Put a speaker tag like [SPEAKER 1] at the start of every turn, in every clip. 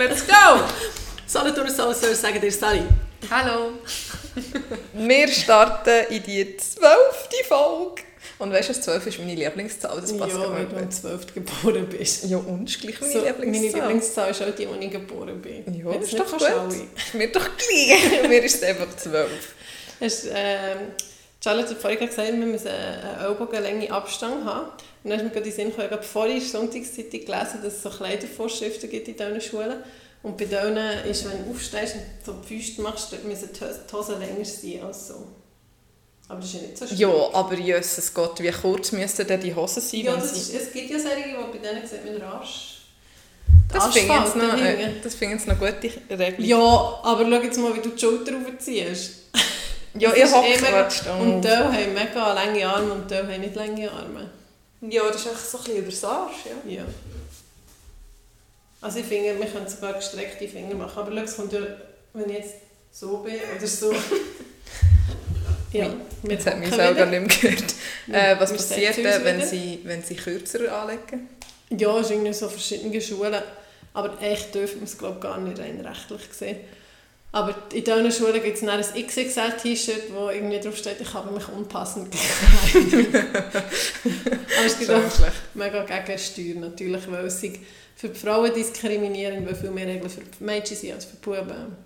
[SPEAKER 1] let's go! Solothurn Soul sagen dir Sally.
[SPEAKER 2] Hallo. Wir starten in die zwölfte Folge. Und weißt du, das 12 ist meine Lieblingszahl, das passt
[SPEAKER 1] ja, weil du am 12. geboren bist.
[SPEAKER 2] Ja, und ist gleich meine
[SPEAKER 1] so,
[SPEAKER 2] Lieblingszahl.
[SPEAKER 1] Meine Lieblingszahl ist auch die, wo ich geboren bin.
[SPEAKER 2] Ja,
[SPEAKER 1] Jetzt
[SPEAKER 2] ist doch gut. Ist mir doch gleich. mir ist es einfach 12.
[SPEAKER 1] Hast, ähm, Charlotte hat vorhin gesagt, wir müssen einen Ellbogenlänge Abstand haben. Und dann ist mir gerade in den Sinn gekommen, ich vorhin in der Sonntagszeitung gelesen, dass es so Kleidervorschriften gibt in diesen Schulen. Und bei denen ist, wenn du aufstehst und so die Füße machst, dort müssen die Hosen länger sein als so. Aber das ist ja nicht so schlimm.
[SPEAKER 2] Ja, aber Jesus Gott, wie kurz müssten denn die Hosen sein?
[SPEAKER 1] Ja, ist, es gibt ja solche, die bei denen sieht man den Arsch.
[SPEAKER 2] das finde ich jetzt noch,
[SPEAKER 1] der
[SPEAKER 2] äh,
[SPEAKER 1] Ringe.
[SPEAKER 2] das finde ich jetzt noch gute Regelung.
[SPEAKER 1] Ja, aber schau jetzt mal, wie du die Schulter aufziehst.
[SPEAKER 2] Ja
[SPEAKER 1] ist
[SPEAKER 2] habe
[SPEAKER 1] eh. Und die haben mega lange Arme und die haben nicht lange Arme.
[SPEAKER 2] Ja, das ist echt so ein bisschen übers Arsch, ja.
[SPEAKER 1] Ja. Also ich finde, wir können sogar gestreckte Finger machen. Aber schau, es kommt ja, wenn ich jetzt so bin oder so. ja,
[SPEAKER 2] Jetzt hat mich selber nicht mehr gehört. Äh, was
[SPEAKER 1] Wir
[SPEAKER 2] passiert wenn sie, wenn sie kürzer anlegen?
[SPEAKER 1] Ja, es ist irgendwie so verschiedene Schulen. Aber echt dürfen wir es glaube ich, gar nicht rein rechtlich gesehen. Aber in diesen Schulen gibt es dann ein XXL-T-Shirt, wo irgendwie drauf steht, ich habe mich unpassend gekleidet. Aber es gibt auch mega Gegensteuer natürlich, weil es sich für die Frauen diskriminierend, weil viel mehr Regeln für die Mädchen sind als für die Buben.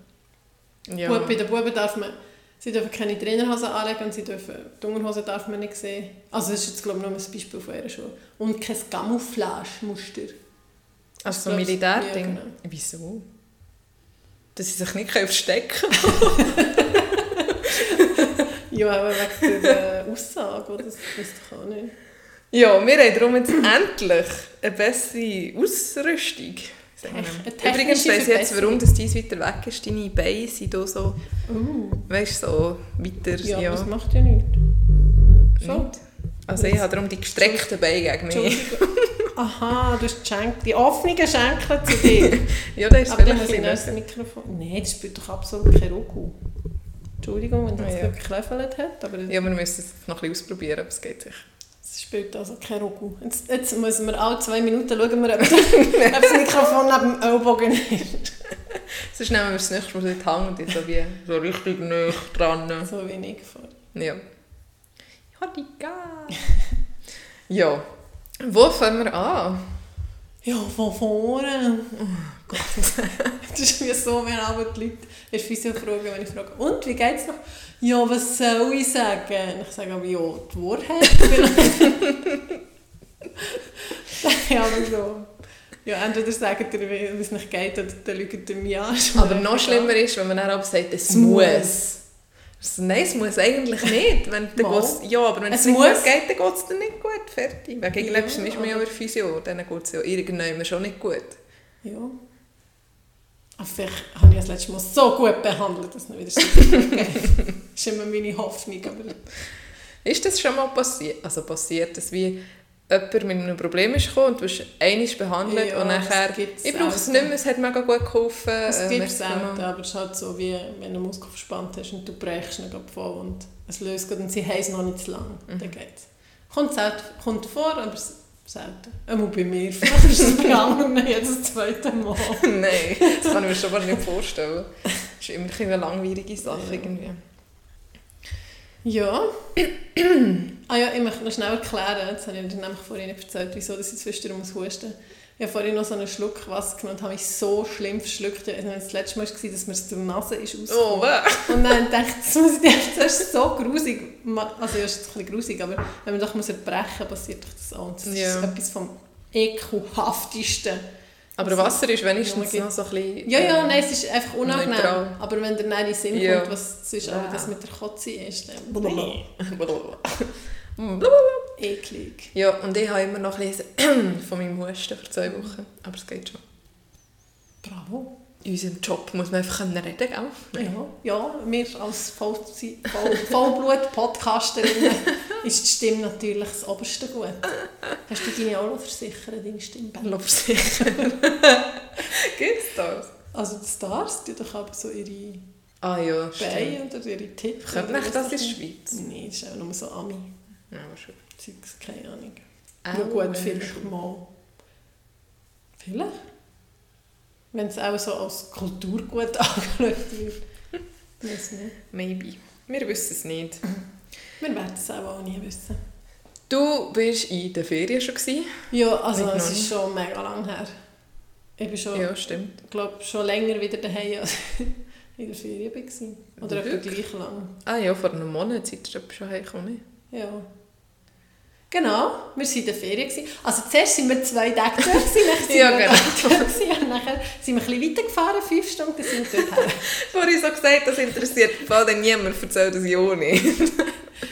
[SPEAKER 2] Ja.
[SPEAKER 1] Bub- Bei den Buben darf man, sie dürfen keine Trainerhosen anlegen und sie dürfen, die Unterhosen darf man nicht sehen. Also das ist jetzt glaube ich nur ein Beispiel von ihrer Schule. Und kein Camouflage-Muster.
[SPEAKER 2] Also so ein Militärding?
[SPEAKER 1] ja, genau.
[SPEAKER 2] Wieso? Dass sie sich nicht verstecken
[SPEAKER 1] Ja, aber wegen der Aussage, oder? das weiß ich auch nicht.
[SPEAKER 2] Ja, wir haben darum jetzt endlich eine bessere Ausrüstung. Übrigens weiss ich jetzt, warum das dies weiter weg ist. Deine Beine sind hier so,
[SPEAKER 1] Uh,
[SPEAKER 2] weißt du, so weiter.
[SPEAKER 1] ja,
[SPEAKER 2] Ja,
[SPEAKER 1] das macht ja nichts. Schon.
[SPEAKER 2] Nicht? Also ich habe darum die gestreckten Beine gegen mich.
[SPEAKER 1] Aha, du hast die, Schenk die offenen Schenkel zu dir.
[SPEAKER 2] Ja, das ist
[SPEAKER 1] aber dann muss ich das Mikrofon... Nein, das spielt doch absolut keine Ruku. Entschuldigung, wenn das
[SPEAKER 2] Ah, ja.
[SPEAKER 1] wirklich geklöffelt hat, aber
[SPEAKER 2] Ja, wir müssen es noch ein bisschen ausprobieren, aber es geht sicher.
[SPEAKER 1] es spielt also keine Ruku. Jetzt, jetzt müssen wir alle zwei Minuten schauen, wir, ob, ob das Mikrofon neben dem Ellbogen ist.
[SPEAKER 2] Sonst nehmen wir das nächste Mal die Hand und so, wie, so richtig nah dran.
[SPEAKER 1] So wenig vor.
[SPEAKER 2] Ja. Ich habe die ja. Wo fangen wir an?
[SPEAKER 1] Ja, von vorne. Oh Gott. das ist wie so, wenn aber die Leute in Physio fragen, wenn ich frage, und, wie geht's noch? Ja, was soll ich sagen? Und ich sage aber, ja, die Wahrheit vielleicht. ja, aber so. Ja, entweder sagen ihr, wie es nicht geht, oder dann lügt ihr mich an.
[SPEAKER 2] Aber noch schlimmer ist, wenn man dann aber sagt, es muss. Also, nein, es muss eigentlich nicht. Wenn, dann
[SPEAKER 1] Mal.
[SPEAKER 2] geht's, ja, aber wenn es,
[SPEAKER 1] Es
[SPEAKER 2] nicht
[SPEAKER 1] muss.
[SPEAKER 2] gut geht, dann geht es dir nicht gut. Fertig. Wegen
[SPEAKER 1] Ja,
[SPEAKER 2] Epilepsie ist man ja über Physio. Dann geht es ja irgendwann schon nicht gut.
[SPEAKER 1] Ja. Aber vielleicht habe ich das letzte Mal so gut behandelt, dass es wieder so. Das ist immer meine Hoffnung. Aber
[SPEAKER 2] Ist das schon mal passiert? Also passiert, dass wie jemand mit einem Problem ist gekommen und du hast einmal behandelt
[SPEAKER 1] Ja,
[SPEAKER 2] und nachher, ich brauche es nicht mehr, es hat mega gut geholfen.
[SPEAKER 1] es gibt
[SPEAKER 2] merci
[SPEAKER 1] selten, aber es ist halt so, wie wenn du einen Muskel verspannt hast und du brechst ihn voll und es löst gerade und sie es noch nicht zu lang.
[SPEAKER 2] Mhm.
[SPEAKER 1] Dann geht's. Kommt, selten, kommt vor, aber s- selten. Einmal bei mir. Vielleicht ist es bei anderen jetzt das zweite Mal.
[SPEAKER 2] Nein, das kann ich mir schon mal nicht vorstellen. Das ist immer eine langwierige Sache
[SPEAKER 1] Ja.
[SPEAKER 2] irgendwie.
[SPEAKER 1] Ja. ah ja, ich möchte noch schnell erklären, das habe ich dir nämlich vorhin nicht erzählt, wieso ich zwischendurch muss husten Ich habe vorhin noch so einen Schluck Wasser genommen und habe mich so schlimm verschluckt. Das letzte Mal war, es, dass mir es durch die Nase ist
[SPEAKER 2] Oh, wow.
[SPEAKER 1] Und dann dachte ich, das, muss ich dir- das ist so grusig. Also ja, es ist ein bisschen grusig, aber wenn man doch muss erbrechen passiert doch das auch. Und Das
[SPEAKER 2] Ja.
[SPEAKER 1] ist etwas vom ekelhaftesten.
[SPEAKER 2] Aber Wasser ist wenigstens noch so ein bisschen...
[SPEAKER 1] Ja, ja,
[SPEAKER 2] ähm,
[SPEAKER 1] nein, es ist einfach unangenehm.
[SPEAKER 2] neutral.
[SPEAKER 1] Aber wenn der dann in den Sinn
[SPEAKER 2] Ja.
[SPEAKER 1] kommt, was sonst
[SPEAKER 2] Ja.
[SPEAKER 1] auch das mit der Kotze ist, dann
[SPEAKER 2] Blablabla.
[SPEAKER 1] eklig.
[SPEAKER 2] Ja, und ich habe immer noch ein bisschen von meinem Husten für zwei Wochen. Aber es geht schon.
[SPEAKER 1] Bravo.
[SPEAKER 2] In unserem Job muss man einfach können reden gell?
[SPEAKER 1] Ja, ja wir als Vollblut-Podcasterinnen ist die Stimme natürlich das oberste Gut. Hast du deine auch noch versichert, deine Stimme?
[SPEAKER 2] Lauf sicher. Gibt's das?
[SPEAKER 1] Also die Stars, die doch aber so ihre
[SPEAKER 2] Ah ja, stimmt.
[SPEAKER 1] Beine oder ihre Titten.
[SPEAKER 2] Könnte man das in der
[SPEAKER 1] ist.
[SPEAKER 2] Schweiz?
[SPEAKER 1] Nein, das ist auch nur so Ami.
[SPEAKER 2] Ja, aber schon.
[SPEAKER 1] Zeugs, keine Ahnung.
[SPEAKER 2] Auch
[SPEAKER 1] ja gut, vielleicht mal. Vielleicht? Wenn es auch so als Kulturgut angeschaut wird. Weiß nicht.
[SPEAKER 2] Maybe. Wir wissen es nicht.
[SPEAKER 1] Wir werden es auch, auch nie wissen.
[SPEAKER 2] Du warst in der Ferien schon. Gewesen.
[SPEAKER 1] Ja, also es ist schon mega lang her. Ich bin schon,
[SPEAKER 2] Ja, stimmt.
[SPEAKER 1] glaube schon länger wieder daheim als in der Ferien war. Oder etwa gleich lang.
[SPEAKER 2] Ah ja, vor einem Monat seid ihr schon hergekommen.
[SPEAKER 1] Ja. Genau, wir waren in der Ferien. gewesen. Also zuerst waren wir zwei Tage dort, dann sind
[SPEAKER 2] Ja,
[SPEAKER 1] wir
[SPEAKER 2] genau.
[SPEAKER 1] dort und nachher sind wir ein bisschen weitergefahren, fünf Stunden sind wir dort.
[SPEAKER 2] Vorhin so gesagt, das interessiert vor allem niemand, erzählt das ja auch nicht.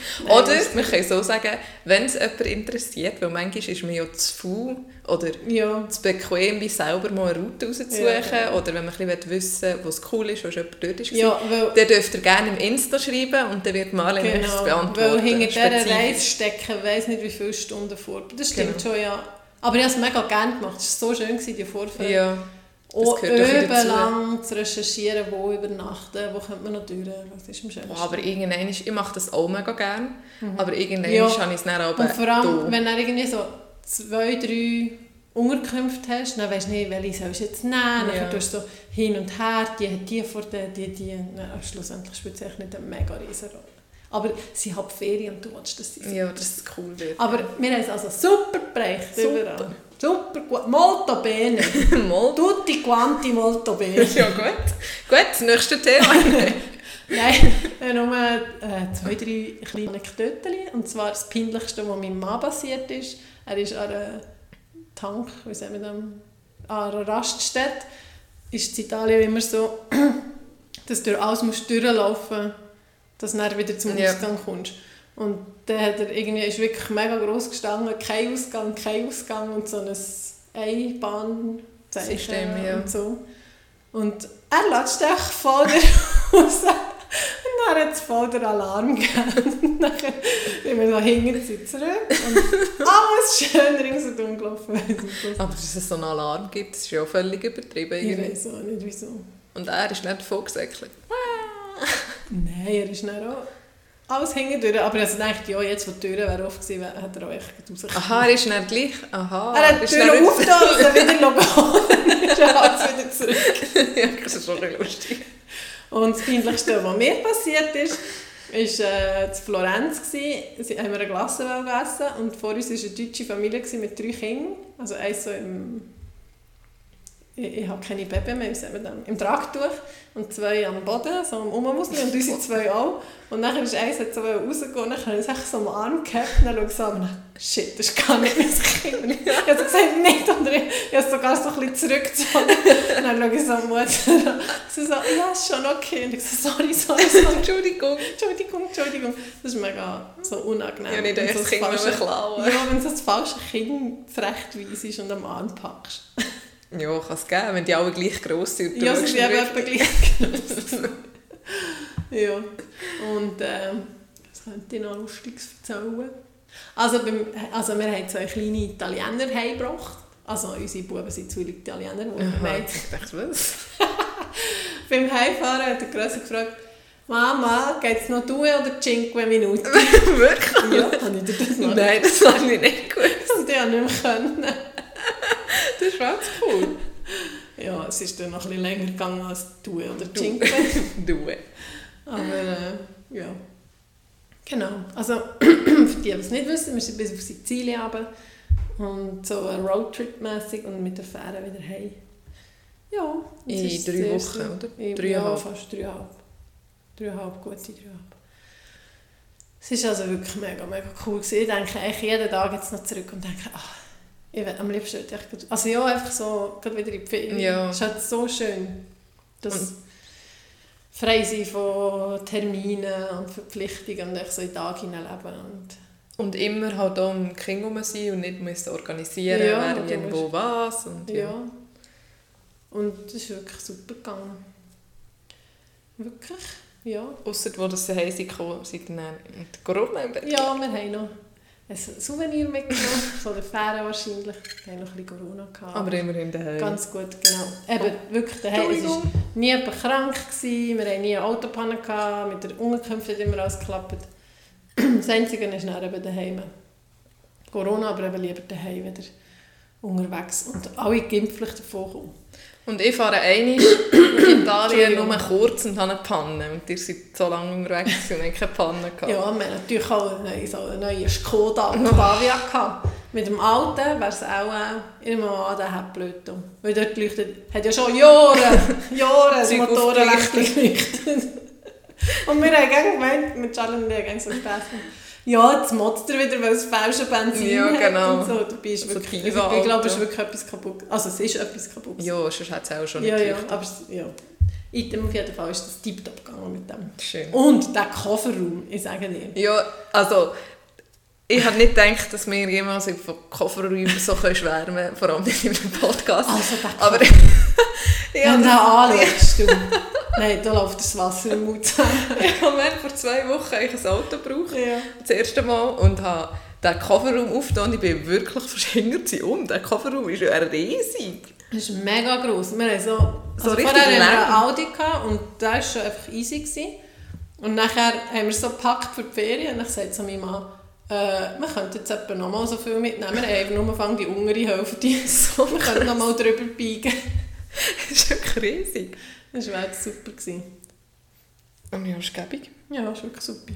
[SPEAKER 2] Oder,
[SPEAKER 1] das-
[SPEAKER 2] wir können so sagen, wenn es jemand interessiert, weil manchmal ist man ja zu faul oder
[SPEAKER 1] Ja,
[SPEAKER 2] zu bequem, wie selber mal eine Route rauszusuchen.
[SPEAKER 1] Ja.
[SPEAKER 2] Oder wenn man ein bisschen wissen es cool ist, schon jemand dort ist.
[SPEAKER 1] ja
[SPEAKER 2] Dann dürft ihr gerne im Insta schreiben und dann wird Marlene genau, es
[SPEAKER 1] genau,
[SPEAKER 2] beantworten.
[SPEAKER 1] weil hinter dieser. Reise stecken, ich weiss nicht wie viele Stunden vor. Das stimmt
[SPEAKER 2] Genau.
[SPEAKER 1] schon, ja. Aber ich habe es mega gerne gemacht. Es war so schön, die Vorfahrt.
[SPEAKER 2] Ja,
[SPEAKER 1] Auch lang zu recherchieren, wo übernachten, wo könnte man noch durch, was ist am schönsten.
[SPEAKER 2] oh, aber irgendwann, ist- ich mache das auch mega gerne, aber irgendwann
[SPEAKER 1] Ja.
[SPEAKER 2] habe ich es dann aber
[SPEAKER 1] Und vor allem,
[SPEAKER 2] da.
[SPEAKER 1] wenn du irgendwie so zwei, drei Unterkünfte hast, dann weisst du nicht, welche sollst du jetzt nehmen.
[SPEAKER 2] Ja.
[SPEAKER 1] Dann tust du so hin und her, die hat die vor dir, die, die. Dann, schlussendlich spielt es echt nicht eine mega riesen Rolle. Aber sie haben Ferien und du willst, dass sie
[SPEAKER 2] Ja, dass es cool wird.
[SPEAKER 1] Aber wir haben es also super bereicht.
[SPEAKER 2] Super.
[SPEAKER 1] Überall. Super gut. Molto bene. Tutti quanti molto bene.
[SPEAKER 2] Ja, gut. Gut, das nächste Thema.
[SPEAKER 1] Nein, äh, nur äh, zwei, drei kleine Anekdoten. Und zwar das Peinlichste, was meinem Mann passiert ist. Er ist an einer Tank, wie sagen wir das, an einer Raststätte. Ist in Italien immer so, dass du alles musst durchlaufen musst, dass du dann wieder zum. Ausgang kommst. Und dann hat er irgendwie, ist wirklich mega gross gestanden, kein Ausgang, kein Ausgang und so ein Einbahnzeichen
[SPEAKER 2] ja.
[SPEAKER 1] und so. Und er lässt echt voll raus. Und dann hat es voll den Alarm gegeben. Und dann sind wir so hinten zurück und alles schön ringsherum gelaufen.
[SPEAKER 2] Aber dass es so einen Alarm gibt, ist ja völlig übertrieben.
[SPEAKER 1] Ich weiß auch nicht wieso.
[SPEAKER 2] Und er ist nicht vorgesäckelt.
[SPEAKER 1] Nein, er ist dann auch alles hinten durch. Aber also dachte ja, jetzt, wo die Tür wäre offen gewesen, hat er auch echt rausgekommen.
[SPEAKER 2] Aha, er ist nicht gleich. Aha.
[SPEAKER 1] Er hat die
[SPEAKER 2] ist
[SPEAKER 1] Tür
[SPEAKER 2] nicht-
[SPEAKER 1] aufgetan und dann wieder gegangen. Dann ist er alles wieder zurück.
[SPEAKER 2] ja, das ist schon lustig.
[SPEAKER 1] Und das Peinlichste, was mir passiert ist, war äh, in Florenz. Gewesen. Sie haben wir eine Glasse gegessen und vor uns war eine deutsche Familie mit drei Kindern. Also eins so im... Ich, ich habe keine Baby mehr, wie sagt man? Im Tragtuch. Und zwei am Boden, so am Umwusseln und unsere zwei auch. Und dann ist eins hat so rausgegangen und dann habe ich es so am Arm gehabt und dann schaue ich so an shit, das ist gar nicht mein Kind. Ich habe so gesagt, nicht. Und ich ich habe es sogar so ein bisschen zurückgezogen. Und dann schaue ich so an Mutter. Sie so, ja, ist schon okay. Und ich so, sorry, sorry, sorry.
[SPEAKER 2] Entschuldigung.
[SPEAKER 1] Entschuldigung, Entschuldigung. Das ist mega so unangenehm.
[SPEAKER 2] Ja, nicht
[SPEAKER 1] so
[SPEAKER 2] das Kind
[SPEAKER 1] falsche-
[SPEAKER 2] klauen.
[SPEAKER 1] Ja, wenn du so das falsche Kind zurechtweisst und am Arm packst.
[SPEAKER 2] Ja, kann es geben, wenn die alle gleich gross sind. du
[SPEAKER 1] Ja, sie sind eben
[SPEAKER 2] nicht
[SPEAKER 1] etwa gleich groß. Ja, und ähm, was könnte ich noch Lustiges erzählen? Also, beim, also wir haben zwei kleine Italiener heimgebracht. Also unsere Buben sind zwillig Italiener. Wir
[SPEAKER 2] Aha, ich dachte, was?
[SPEAKER 1] beim Heimfahren hat der Grösser gefragt, Mama, geht es noch due oder 5 Minuten?
[SPEAKER 2] Wirklich?
[SPEAKER 1] ja, habe ich dir das mal
[SPEAKER 2] Nein, das habe ich nicht gut.
[SPEAKER 1] Und ich nicht mehr. Können.
[SPEAKER 2] Das ist ganz cool.
[SPEAKER 1] Ja, es ist dann noch ein bisschen länger gegangen als Due oder
[SPEAKER 2] Du.
[SPEAKER 1] Cinque.
[SPEAKER 2] Du.
[SPEAKER 1] Aber äh, ja. Genau. Also, für die, die es nicht wissen, wir sind bis auf Sizilien runter. Und so Roadtrip-mässig und mit der Fähre wieder heim. Ja.
[SPEAKER 2] In drei Wochen, oder?
[SPEAKER 1] In,
[SPEAKER 2] Dreieinhalb.
[SPEAKER 1] Ja, fast dreieinhalb. Dreieinhalb, gute dreieinhalb. Es war also wirklich mega, mega cool. Gewesen. Ich denke eigentlich jeden Tag jetzt noch zurück und denke, ach, ich will am liebsten echt... gut- Also ja, einfach so gerade wieder in die Ferien.
[SPEAKER 2] Ja.
[SPEAKER 1] Es ist halt so schön, das
[SPEAKER 2] Und-
[SPEAKER 1] frei sein von Terminen und Verpflichtungen und so in den Tag hineinleben. Und
[SPEAKER 2] Und immer halt auch um Kinder herum sein und nicht müssen organisieren,
[SPEAKER 1] Ja,
[SPEAKER 2] wer irgendwo was. Und
[SPEAKER 1] ja.
[SPEAKER 2] ja.
[SPEAKER 1] Und das ist wirklich super gegangen. Wirklich, ja.
[SPEAKER 2] Ausser wo das zu Hause gekommen sind, dann mit Corona im Bett.
[SPEAKER 1] Ja, wir haben noch ein Souvenir mitgenommen, von der Fähre wahrscheinlich. Wir haben noch ein bisschen Corona gehabt.
[SPEAKER 2] Aber immerhin daheim.
[SPEAKER 1] Ganz gut, genau. Eben, wirklich daheim. Es war nie jemand krank, gewesen, wir hatten nie eine Autopanne, gehabt, mit der Unterkunft hat immer alles geklappt. Das Einzige ist dann eben daheim. Corona, aber eben lieber daheim wieder unterwegs. Und alle Gimpflich davon kommen.
[SPEAKER 2] Und ich fahre einmal in Italien nur kurz und habe eine Panne. Und ihr seid so lange unterwegs und ich keine Panne gehabt.
[SPEAKER 1] Ja, wir haben natürlich auch einen, so einen neuen Skoda Octavia gehabt. Mit dem alten wäre es auch immer mal der blöd. Weil dort leuchtet, hat ja schon Jahre, Jahre das Motorenlicht geleuchtet. und wir haben gemeint, mit Charlie und ich haben so Spaß gemacht. Ja, jetzt motzt er wieder, weil es falsche Benzin
[SPEAKER 2] Ja,
[SPEAKER 1] hat
[SPEAKER 2] genau.
[SPEAKER 1] und so. Dabei ist
[SPEAKER 2] So
[SPEAKER 1] wirklich,
[SPEAKER 2] Piva,
[SPEAKER 1] ich glaube, es ist wirklich etwas kaputt. Also es ist etwas kaputt.
[SPEAKER 2] Ja, sonst hat es auch schon nicht
[SPEAKER 1] ja, ja, aber es- ja. Item auf jeden Fall ist das tiptop gegangen mit dem.
[SPEAKER 2] Schön.
[SPEAKER 1] Und der Kofferraum, ich sage dir.
[SPEAKER 2] Ja, also ich habe nicht gedacht, dass wir jemals von Kofferräumen so schwärmen können, vor allem nicht in einem Podcast.
[SPEAKER 1] Also der
[SPEAKER 2] Aber Ich
[SPEAKER 1] Wenn du anschaust, du. Nein, da läuft das Wasser im Mund zusammen.
[SPEAKER 2] ich habe vor zwei Wochen ein Auto gebraucht.
[SPEAKER 1] Ja.
[SPEAKER 2] Das erste Mal und habe den Kofferraum aufgetan und ich bin wirklich verschingert sie um. Der Kofferraum ist ja riesig.
[SPEAKER 1] Das ist mega gross. Wir haben so,
[SPEAKER 2] So
[SPEAKER 1] also vorher haben wir einen Audi gehabt und der war schon einfach easy. Gewesen. Und nachher haben wir so gepackt für die Ferien und dann sagt so mein Mann, äh, wir könnten jetzt etwa noch mal so viel mitnehmen. Wir haben einfach nur die untere Hälfte. So, wir könnten noch mal drüber biegen.
[SPEAKER 2] Das ist wirklich riesig.
[SPEAKER 1] Das war echt super. Gewesen.
[SPEAKER 2] Und ja, ist gäbig.
[SPEAKER 1] Ja, das ist wirklich super.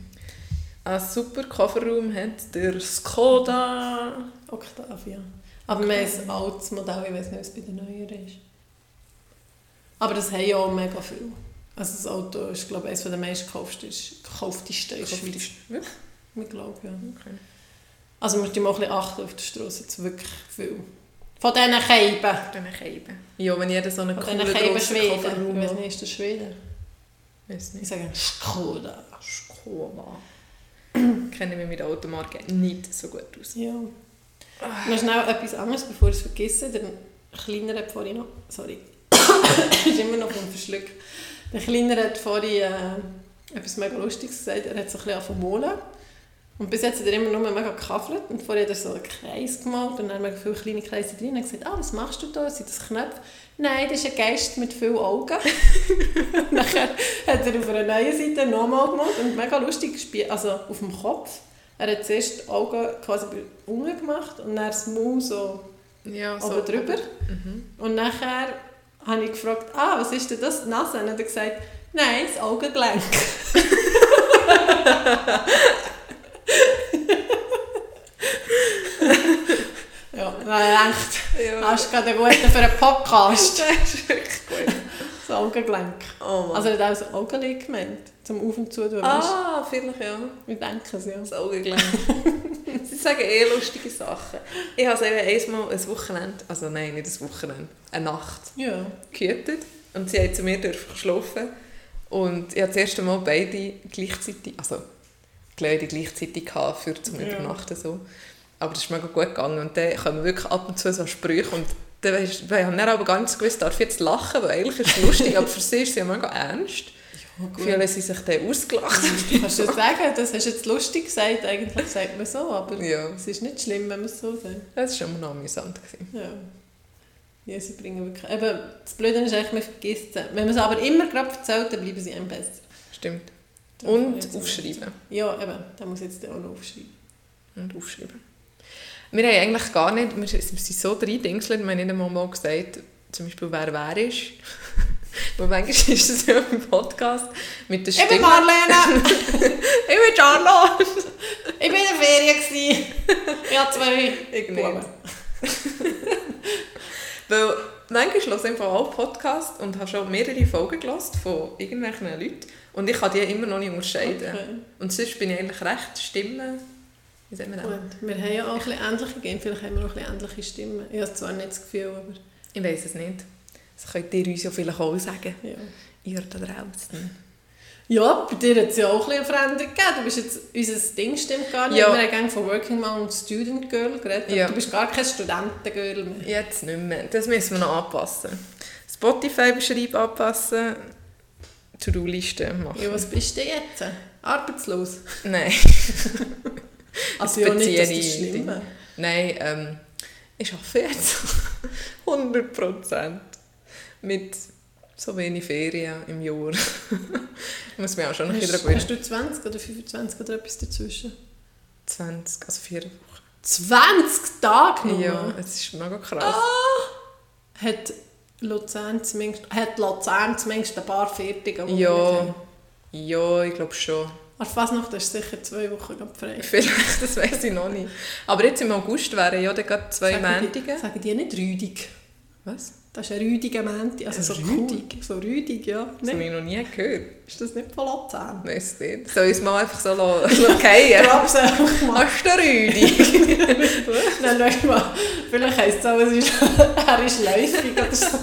[SPEAKER 2] Ein super Kofferraum hat der Skoda.
[SPEAKER 1] Octavia. Aber wir haben ein altes Modell, ich weiß nicht, was bei den neueren ist. Aber das haben ja auch mega viel. Also das Auto ist, glaube ich, eines der meistgekauftesten gekauftesten in der Schweiz.
[SPEAKER 2] Wirklich?
[SPEAKER 1] Ich glaube, ja.
[SPEAKER 2] Okay.
[SPEAKER 1] Also wir müssen mal ein bisschen achten auf der Straße, jetzt wirklich viel. Von diesen Scheiben.
[SPEAKER 2] Dann Scheiben. Ja, wenn jeder so einen
[SPEAKER 1] Von
[SPEAKER 2] coolen
[SPEAKER 1] diesen Scheiben
[SPEAKER 2] grossen
[SPEAKER 1] Schweden.
[SPEAKER 2] Kofferraum
[SPEAKER 1] Ich
[SPEAKER 2] hat.
[SPEAKER 1] nicht, ist das Schweden?
[SPEAKER 2] Weiß
[SPEAKER 1] Ich
[SPEAKER 2] nicht.
[SPEAKER 1] sage Skoda.
[SPEAKER 2] Skoda. Kenne mich mit Automarken nicht so gut aus.
[SPEAKER 1] Ja. Noch schnell etwas anderes, bevor ich es vergesse. Der Kleiner hat vorhin noch... Sorry. ist immer noch vom Verschluck. Der Kleiner hat vorhin äh, etwas mega Lustiges gesagt. Er hat so ein bisschen angefangen. Und bis jetzt hat er immer nur mega gekaffelt. Und vorher hat er so einen Kreis gemalt und dann mega viele kleine Kreise drin. Und gesagt, ah, was machst du da? Sind das Knöpfe? Nein, das ist ein Geist mit vielen Augen. nachher hat er auf einer neuen Seite nochmal gemalt und mega lustig gespielt. Also auf dem Kopf. Er hat zuerst die Augen quasi unten gemacht und dann das Maul so
[SPEAKER 2] Ja,
[SPEAKER 1] oben drüber.
[SPEAKER 2] Mhm.
[SPEAKER 1] Und nachher habe ich gefragt, ah, was ist denn das, die Nase? Und er hat gesagt, nein, das Augengelenk. habe gedacht,
[SPEAKER 2] Ja,
[SPEAKER 1] hast gerade einen guten für einen Podcast?
[SPEAKER 2] das ist wirklich gut.
[SPEAKER 1] Das Augengelenk.
[SPEAKER 2] Oh.
[SPEAKER 1] Also hat auch das Augenlid gemeint, zum Auf- und Zutun. weißt
[SPEAKER 2] ah, vielleicht ja.
[SPEAKER 1] Wir denken es, ja.
[SPEAKER 2] Das Augengelenk. Sie sagen eh lustige Sachen. Ich habe eben einmal ein Wochenende, also nein, nicht ein Wochenende, eine Nacht
[SPEAKER 1] Ja.
[SPEAKER 2] gehütet. Und sie haben zu mir dürfen schlafen. Und ich hatte das erste Mal beide gleichzeitig, also Kleider gleichzeitig gehabt für zum
[SPEAKER 1] Ja.
[SPEAKER 2] Übernachten. So. Aber das ist mega gut gegangen. Und dann kommen wirklich ab und zu so Sprüche. Und dann weisst, ich habe dann aber nicht gewusst, darf ich jetzt lachen, weil eigentlich ist es lustig, aber für sie ist es ja mega ernst.
[SPEAKER 1] Ja,
[SPEAKER 2] Fühlen sie sich dann ausgelacht.
[SPEAKER 1] Kannst du sagen? Das hast du jetzt lustig gesagt. Eigentlich sagt man so, aber
[SPEAKER 2] Ja.
[SPEAKER 1] es ist nicht schlimm, wenn man es so sagt.
[SPEAKER 2] Das war schon mal noch amüsant. Gewesen.
[SPEAKER 1] Ja. Ja, sie bringen wirklich... Eben, das Blöde ist eigentlich, man vergisst sie. Wenn man es aber immer gerade erzählt, dann bleiben sie einem besser.
[SPEAKER 2] Stimmt.
[SPEAKER 1] Das
[SPEAKER 2] Und aufschreiben.
[SPEAKER 1] Ja, eben. Da muss ich jetzt auch noch aufschreiben.
[SPEAKER 2] Und aufschreiben. Wir haben eigentlich gar nicht, wir sind so drei Dingsel, wir haben nicht einmal mal gesagt, zum Beispiel wer wer ist. Weil manchmal ist das ja im Podcast mit der
[SPEAKER 1] Ich bin
[SPEAKER 2] Stimme.
[SPEAKER 1] Marlene!
[SPEAKER 2] ich bin Charlotte!
[SPEAKER 1] ich bin in der Ferien. gewesen. Ich habe zwei
[SPEAKER 2] Ich
[SPEAKER 1] Buben.
[SPEAKER 2] Weil manchmal höre ich einfach auch Podcasts und habe schon mehrere Folgen gehört von irgendwelchen Leuten. Und ich kann die immer noch nicht unterscheiden.
[SPEAKER 1] Okay.
[SPEAKER 2] Und sonst bin ich eigentlich recht Stimme... Wie sagt man das?
[SPEAKER 1] Gut. Wir haben ja auch ein bisschen ähnliche Gene. Vielleicht haben wir auch ein bisschen ähnliche Stimmen. Ich habe zwar nicht das Gefühl, aber...
[SPEAKER 2] Ich weiß es nicht. Das könnt ihr uns ja vielleicht auch sagen.
[SPEAKER 1] Ja.
[SPEAKER 2] Ihr da draußen.
[SPEAKER 1] Ja, bei dir hat es ja auch ein bisschen eine Veränderung gegeben. Du bist jetzt, unser Ding stimmt gar nicht.
[SPEAKER 2] Ja.
[SPEAKER 1] Wir haben von Working Mom und Student Girl geredet.
[SPEAKER 2] Ja.
[SPEAKER 1] Du bist gar kein Studentengirl mehr.
[SPEAKER 2] Jetzt nicht mehr. Das müssen wir noch anpassen. Spotify-Beschreib anpassen. To-Do-Liste machen.
[SPEAKER 1] Ja, was bist du jetzt? Arbeitslos?
[SPEAKER 2] Nein.
[SPEAKER 1] Also ja, nicht, dass das
[SPEAKER 2] spezielle
[SPEAKER 1] schlimm
[SPEAKER 2] Dinge.
[SPEAKER 1] wäre.
[SPEAKER 2] Nein, ähm, ich arbeite jetzt 100% mit so wenig Ferien im Jahr. ich muss mich auch schon ein bisschen
[SPEAKER 1] Hast,
[SPEAKER 2] daran
[SPEAKER 1] hast du 20 oder 25 oder etwas dazwischen?
[SPEAKER 2] 20, also vier Wochen.
[SPEAKER 1] 20 Tage nur?
[SPEAKER 2] Ja, es ist mega krass.
[SPEAKER 1] Ah! Hat Luzern zumindest, hat Luzern zumindest ein paar fertig.
[SPEAKER 2] Ja, ja, ich glaube schon.
[SPEAKER 1] Aber Fasnacht ist sicher zwei Wochen frei.
[SPEAKER 2] Vielleicht, das weiß ich noch nicht. Aber jetzt im August wären ja dann gerade zwei
[SPEAKER 1] Sagen die-
[SPEAKER 2] Mäntige.
[SPEAKER 1] Sagen die nicht rüdig?
[SPEAKER 2] Was?
[SPEAKER 1] Das ist ein rüdiger Mänti. Also so
[SPEAKER 2] Rüdig?
[SPEAKER 1] Cool. So rüdig, ja.
[SPEAKER 2] Das habe ich noch nie gehört.
[SPEAKER 1] Ist das nicht von Luzern?
[SPEAKER 2] Weiss nicht. Soll ich es mal einfach so fallen?
[SPEAKER 1] Glaub's einfach mal.
[SPEAKER 2] Hast du Rüdi?
[SPEAKER 1] Dann schau mal, vielleicht heisst es auch, es ist, er ist läufig oder so.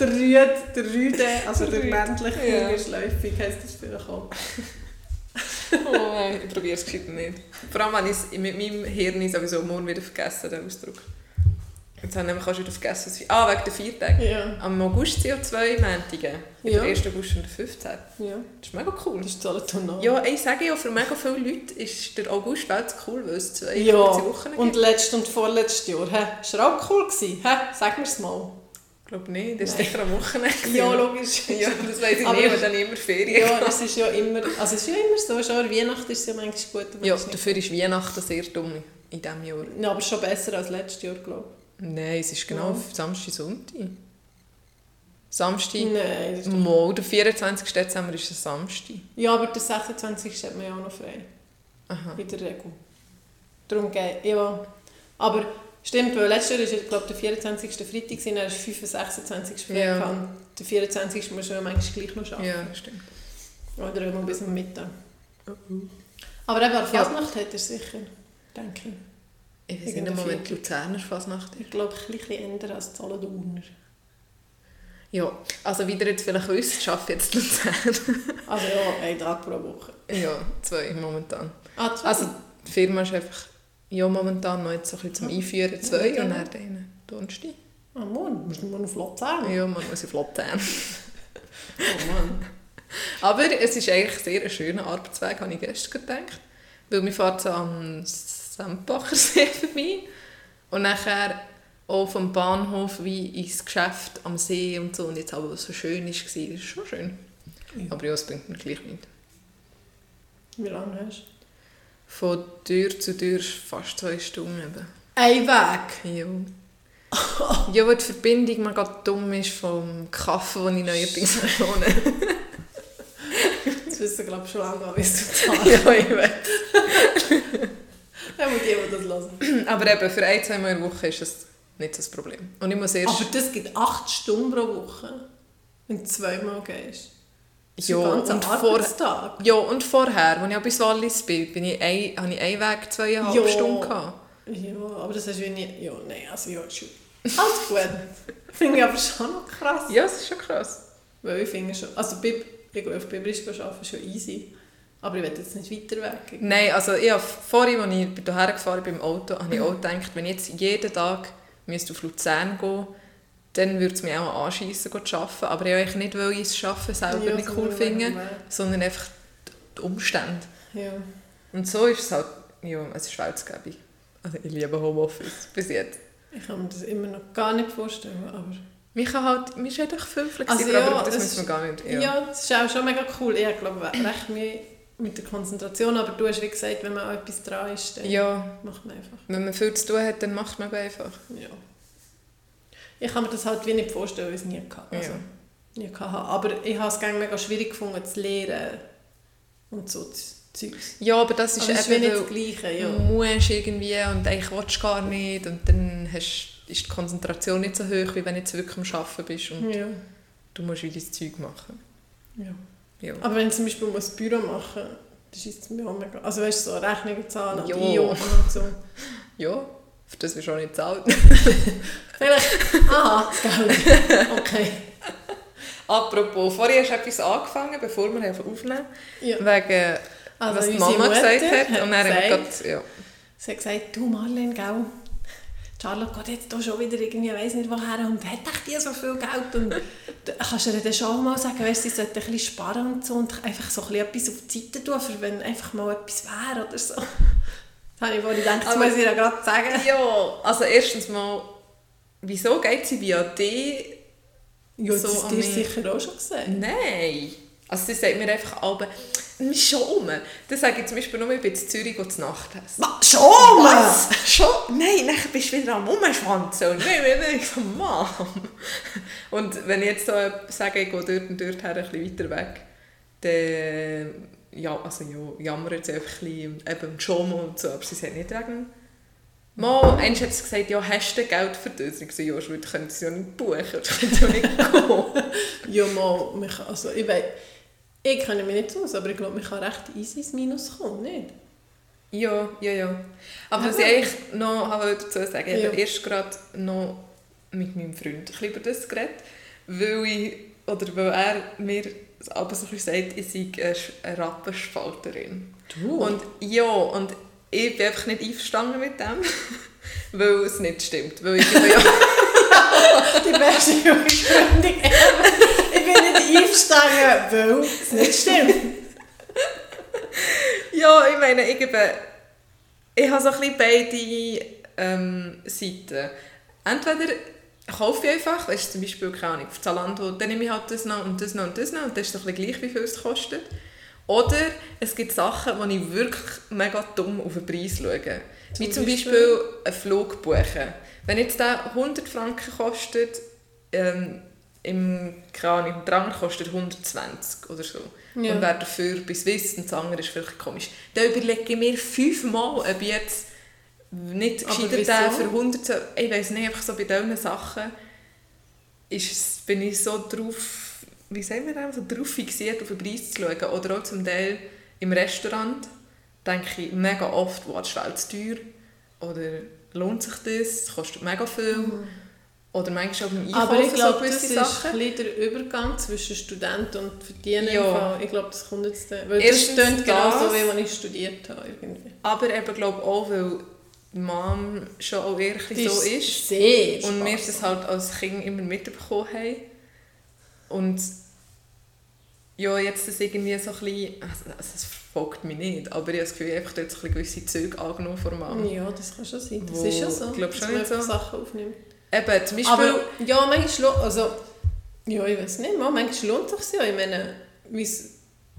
[SPEAKER 1] Der Rüd, der Rüde, also der
[SPEAKER 2] Rüd,
[SPEAKER 1] männliche
[SPEAKER 2] ja.
[SPEAKER 1] Ist läufig, heisst das vielleicht auch.
[SPEAKER 2] Oh, ich probiere es gescheit nicht. Vor allem habe ich es mit meinem Hirn sowieso morgen wieder vergessen, den Ausdruck. Jetzt habe ich nämlich auch schon wieder vergessen, was... Ah, wegen der vier Tage.
[SPEAKER 1] Ja.
[SPEAKER 2] Am August sind ja zwei Mäntige.
[SPEAKER 1] Ja.
[SPEAKER 2] Der 1. August und der 15.
[SPEAKER 1] ja.
[SPEAKER 2] Das ist mega cool.
[SPEAKER 1] Das ist auch.
[SPEAKER 2] Ja, ich sage ja, für mega viele Leute ist der August zu cool, weil es zwei
[SPEAKER 1] Ja,
[SPEAKER 2] Wochen gibt.
[SPEAKER 1] und letztes und vorletztes Jahr, hä? Ist er auch cool gewesen, hä? Sag mir's mal.
[SPEAKER 2] Ich glaube nicht, das
[SPEAKER 1] Nein.
[SPEAKER 2] sicher am Wochenende.
[SPEAKER 1] Ja, logisch.
[SPEAKER 2] Ja, das weiß ich
[SPEAKER 1] Aber-
[SPEAKER 2] nicht, weil dann immer Ferien
[SPEAKER 1] Ja, es ist ja immer, also es ist ja immer so, schon Weihnachten ist ja manchmal gut.
[SPEAKER 2] Ja, dafür ist Weihnachten sehr dumm in diesem Jahr.
[SPEAKER 1] Ja, aber schon besser als letztes Jahr, glaube
[SPEAKER 2] Nein, es ist genau
[SPEAKER 1] Ja.
[SPEAKER 2] Samstag, Sonntag. Samstag,
[SPEAKER 1] ich. Nein, das ist
[SPEAKER 2] Mal, der 24. Dezember ist ein Samstag.
[SPEAKER 1] Ja, aber der 26. hat man ja auch noch frei.
[SPEAKER 2] Aha.
[SPEAKER 1] In der Regel. Darum geht ja. Aber stimmt, weil letztes Jahr ist, ich glaube der 24. Freitag, dann ist 25. 26. frei.
[SPEAKER 2] Ja.
[SPEAKER 1] Der 24. muss man manchmal gleich noch arbeiten.
[SPEAKER 2] Ja, stimmt.
[SPEAKER 1] Oder immer bis am Mittag. Aber eben
[SPEAKER 2] Ja.
[SPEAKER 1] Fasnacht hat er sicher, denke ich.
[SPEAKER 2] Ich weiß nicht
[SPEAKER 1] Viertel.
[SPEAKER 2] Luzerner Fasnacht ist.
[SPEAKER 1] Ich glaube, ein bisschen ändern als die Solothurner.
[SPEAKER 2] Ja, also wie ihr jetzt vielleicht wisst, arbeite jetzt Luzern.
[SPEAKER 1] Also ja, einen Tag pro Woche.
[SPEAKER 2] ja, zwei momentan.
[SPEAKER 1] Ah, zwei?
[SPEAKER 2] Also die Firma ist einfach, ja momentan noch jetzt so ein bisschen zum Einführen zwei
[SPEAKER 1] Ja.
[SPEAKER 2] und dann den Donnerstag.
[SPEAKER 1] ah, Mann, musst du mal auf Luzern?
[SPEAKER 2] Ja, man muss auf Luzern.
[SPEAKER 1] Oh Mann.
[SPEAKER 2] Aber es ist eigentlich sehr ein schöner Arbeitsweg, habe ich gestern gedacht. Weil wir fahren so am Sempacher See vorbei und nachher auch vom Bahnhof wie ins Geschäft am See und so. Und jetzt aber, was so schön war, das ist schon schön.
[SPEAKER 1] Ja.
[SPEAKER 2] Aber ja, es bringt mir gleich nicht.
[SPEAKER 1] Wie lange hast du?
[SPEAKER 2] Von Tür zu Tür ist fast zwei Stunden eben.
[SPEAKER 1] Ein Weg?
[SPEAKER 2] Ja. ja, weil die Verbindung mal gerade dumm ist vom Kaffee, den ich neuerdings wohne.
[SPEAKER 1] Das wissen glaube ich schon lange, wie es zahlst.
[SPEAKER 2] ja, ich weiß.
[SPEAKER 1] Dann muss jemand das hören.
[SPEAKER 2] Aber eben, für ein, zwei Mal in der Woche ist das nicht das Problem. Und ich muss erst...
[SPEAKER 1] Aber das gibt 8 Stunden pro Woche, wenn du zweimal gehst. Das ist
[SPEAKER 2] Ja,
[SPEAKER 1] ein ganzer
[SPEAKER 2] und vor-
[SPEAKER 1] Arbeitstag.
[SPEAKER 2] Ja, und vorher, als ich auch bis Wallis bin, bin ich ein, habe ich einen Weg zweieinhalb
[SPEAKER 1] Ja.
[SPEAKER 2] Stunden gehabt.
[SPEAKER 1] Ja, aber das hast du nie... Ja, nein, also ja, schon. Alles gut. Finde ich aber schon noch krass.
[SPEAKER 2] Ja, das ist schon krass.
[SPEAKER 1] Weil ich finde schon... Also Bib, ich gehe auf Bibrisch arbeiten, schon easy. Aber ich will jetzt nicht weiter weg.
[SPEAKER 2] Nein, also ich habe vorhin, als ich hierher gefahren bin im Auto, habe ich auch gedacht, wenn ich jetzt jeden Tag müsste auf Luzern gehen dann würde es mich auch anschiessen, zu arbeiten. Aber ich wollte nicht, weil ich das Arbeiten selber
[SPEAKER 1] Ja,
[SPEAKER 2] nicht cool finde, sondern einfach die Umstände.
[SPEAKER 1] Ja.
[SPEAKER 2] Und so ist es halt, ja, es ist weltgebig. Also ich liebe Homeoffice, bis jetzt.
[SPEAKER 1] Ich kann mir das immer noch gar nicht vorstellen, aber...
[SPEAKER 2] Man kann halt, man ist einfach viel flexibler,
[SPEAKER 1] Also ja,
[SPEAKER 2] aber das müssen wir gar nicht.
[SPEAKER 1] Ja, das ist auch schon mega cool. Ich glaube, recht mehr mit der Konzentration, aber du hast wie gesagt, wenn man an etwas dran ist, dann
[SPEAKER 2] ja,
[SPEAKER 1] macht man einfach.
[SPEAKER 2] wenn man viel zu tun hat, dann macht man einfach.
[SPEAKER 1] Ja. Ich kann mir das halt wie nicht vorstellen, weil ich es nie hatte. Also,
[SPEAKER 2] Ja.
[SPEAKER 1] nie hatte. Aber ich habe es gerne mega schwierig gefunden, zu lernen und so Zeugs.
[SPEAKER 2] Ja, aber das ist
[SPEAKER 1] wie
[SPEAKER 2] eben,
[SPEAKER 1] nicht das Gleiche, ja.
[SPEAKER 2] du musst irgendwie und eigentlich willst du gar nicht und dann hast, ist die Konzentration nicht so hoch, wie wenn du jetzt wirklich am Arbeiten bist und
[SPEAKER 1] Ja.
[SPEAKER 2] du musst wie dein Zeug machen.
[SPEAKER 1] ja.
[SPEAKER 2] Ja.
[SPEAKER 1] Aber wenn ich zum Beispiel muss Büro machen das ist mir auch mega... Also weißt du, so Rechnungen zahlen und
[SPEAKER 2] Ja.
[SPEAKER 1] und so.
[SPEAKER 2] ja, für das wirst du auch nicht zahlt.
[SPEAKER 1] Vielleicht... Aha, das Geld. Okay.
[SPEAKER 2] Apropos, vorhin hast du etwas angefangen, bevor wir einfach aufnehmen,
[SPEAKER 1] Ja.
[SPEAKER 2] wegen
[SPEAKER 1] Also
[SPEAKER 2] was die Mama gesagt
[SPEAKER 1] Mutter
[SPEAKER 2] hat. Und dann
[SPEAKER 1] gesagt-
[SPEAKER 2] grad, ja.
[SPEAKER 1] Sie hat gesagt, du Marlene, gell, Charlotte geht jetzt hier schon wieder irgendwie, ich weiss nicht woher, und hat echt die so viel Geld? Und kannst du ihr dann schon mal sagen, weißt, sie sollte ein bisschen sparen und so und einfach so ein bisschen etwas auf die Seite tun, für wenn einfach mal etwas wäre oder so. Das habe ich vorhin gedacht, das
[SPEAKER 2] Aber-
[SPEAKER 1] muss ich ihr gerade sagen.
[SPEAKER 2] ja, also erstens mal, wieso geht sie via D?
[SPEAKER 1] Ja,
[SPEAKER 2] So
[SPEAKER 1] das hast du sicher auch schon gesehen.
[SPEAKER 2] Nein. Also sie sagt mir einfach aber Schon. Das sage ich zum Beispiel nur, ich bin in Zürich und Nacht essen.
[SPEAKER 1] Schon?
[SPEAKER 2] Was? Schon? Nein, dann bist du wieder am Umschwanzen. Und nein, nein, nein, ich so, Mann. Und wenn ich jetzt so sage, ich gehe dort und dort her, ein bisschen weiter weg, dann ja, also ja, jammert sie einfach ein bisschen, eben schon und so, aber sie sagt nicht wegen Mal, einst hat sie gesagt, ja, hast du Geld für das? Ich so, ja, ich könnte es ja nicht buchen, ich könnte ja nicht gehen.
[SPEAKER 1] ja, mal, mich, also ich weiß, ich kenne mich nicht aus, aber ich glaube, man kann recht easy ins Minus kommen, nicht?
[SPEAKER 2] Ja, ja, ja. Aber was ich eigentlich noch habe dazu sagen, ich ja. habe erst gerade noch mit meinem Freund über das geredet, weil ich, oder weil er mir aber so ein bisschen sagt, ich sei eine Rappenspalterin.
[SPEAKER 1] Du?
[SPEAKER 2] Und ja, und ich bin einfach nicht einverstanden mit dem, weil es nicht stimmt. Weil ich ja...
[SPEAKER 1] Die beste Jugendgründung ever. Ich bin nicht einverstanden, weil es nicht stimmt.
[SPEAKER 2] ja, ich meine, ich gebe... Ich habe so ein bisschen beide ähm, Seiten. Entweder kaufe ich einfach, weißt du, zum Beispiel, keine Ahnung, auf Zalando, dann nehme ich halt das noch und das noch und das noch und das ist doch ein bisschen gleich, wie viel es kostet. Oder es gibt Sachen, wo ich wirklich mega dumm auf den Preis schaue. Zum Wie zum Beispiel, Beispiel einen Flug buchen. Wenn jetzt der 100 Franken kostet, ähm, im, keine Ahnung, Drang kostet 120 oder so. Ja. Und wer dafür bis Swiss und das andere ist vielleicht komisch. Dann überlege ich mir fünfmal, ob ich jetzt nicht gescheitert für 100, ich weiß nicht, einfach so bei diesen Sachen ist, bin ich so drauf wie sagen wir das, so darauf fixiert, auf den Preis zu schauen. Oder auch zum Teil im Restaurant denke ich mega oft, was ist viel zu teuer? Oder lohnt sich das? Das kostet mega viel. Mhm. Oder manchmal auch beim
[SPEAKER 1] Einkaufen Aber ich glaube, so das ist Sachen. ein der Übergang zwischen Student und Verdiener. Ja. Ich glaube, das kommt jetzt... Weil Erstens das klingt genauso, wie wenn ich studiert habe. Irgendwie.
[SPEAKER 2] Aber eben glaube auch, weil Mom schon auch eher so ist.
[SPEAKER 1] Sehr
[SPEAKER 2] Und wir das halt als Kind immer mitbekommen haben. Und ja, jetzt das irgendwie so ein bisschen, also, also es folgt mich nicht, aber ich habe das Gefühl, einfach dort so ein gewisse Züge angenommen von Mama.
[SPEAKER 1] Ja, das kann schon sein. Das ist ja so,
[SPEAKER 2] glaub,
[SPEAKER 1] dass man so. Sachen aufnimmt.
[SPEAKER 2] Eben, zum Beispiel...
[SPEAKER 1] Aber ja, manchmal, also, ja, ich weiß nicht, manchmal lohnt es sich ja. Ich meine,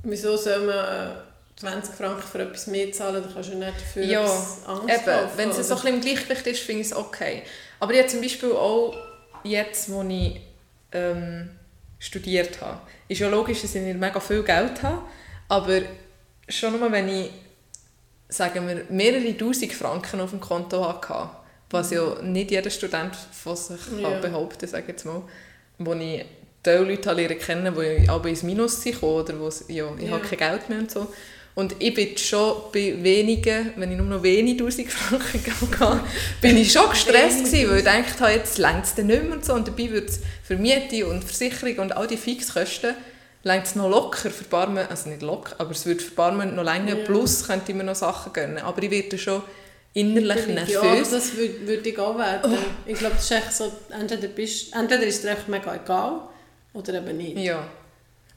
[SPEAKER 1] wieso soll man 20 äh, Franken für etwas mehr zahlen, dann kannst du nicht dafür
[SPEAKER 2] ja, etwas anderes eben, kaufen. wenn es so ein bisschen im Gleichgewicht ist, finde ich es okay. Aber ich zum Beispiel auch jetzt, wo ich... Ähm, studiert habe. Ist ja logisch, dass ich nicht mega viel Geld habe, aber schon nur, wenn ich, sagen wir, mehrere tausend Franken auf dem Konto hatte, was ja nicht jeder Student von sich ja. kann behaupten sage jetzt mal, wo ich die Leute lernen kennen, die aber ins Minus sind oder wo ja, ich ja. habe kein Geld mehr und so. Und ich bin schon bei wenigen, wenn ich nur noch wenige tausend Franken hatte, bin ich schon gestresst gewesen, weil ich dachte, jetzt längt es dann nicht mehr und so. Und dabei wird es für Miete und Versicherung und all die Fixkosten längt es noch locker für Barmen, also nicht locker, aber es wird für Barmen noch länger, ja. plus könnte ich mir noch Sachen gönnen. Aber ich werde schon innerlich nervös. Ja, aber
[SPEAKER 1] das würde, würde ich auch werden. Oh. Ich glaube, das ist echt so, entweder, bist, entweder ist es dir echt mega egal oder eben nicht.
[SPEAKER 2] Ja.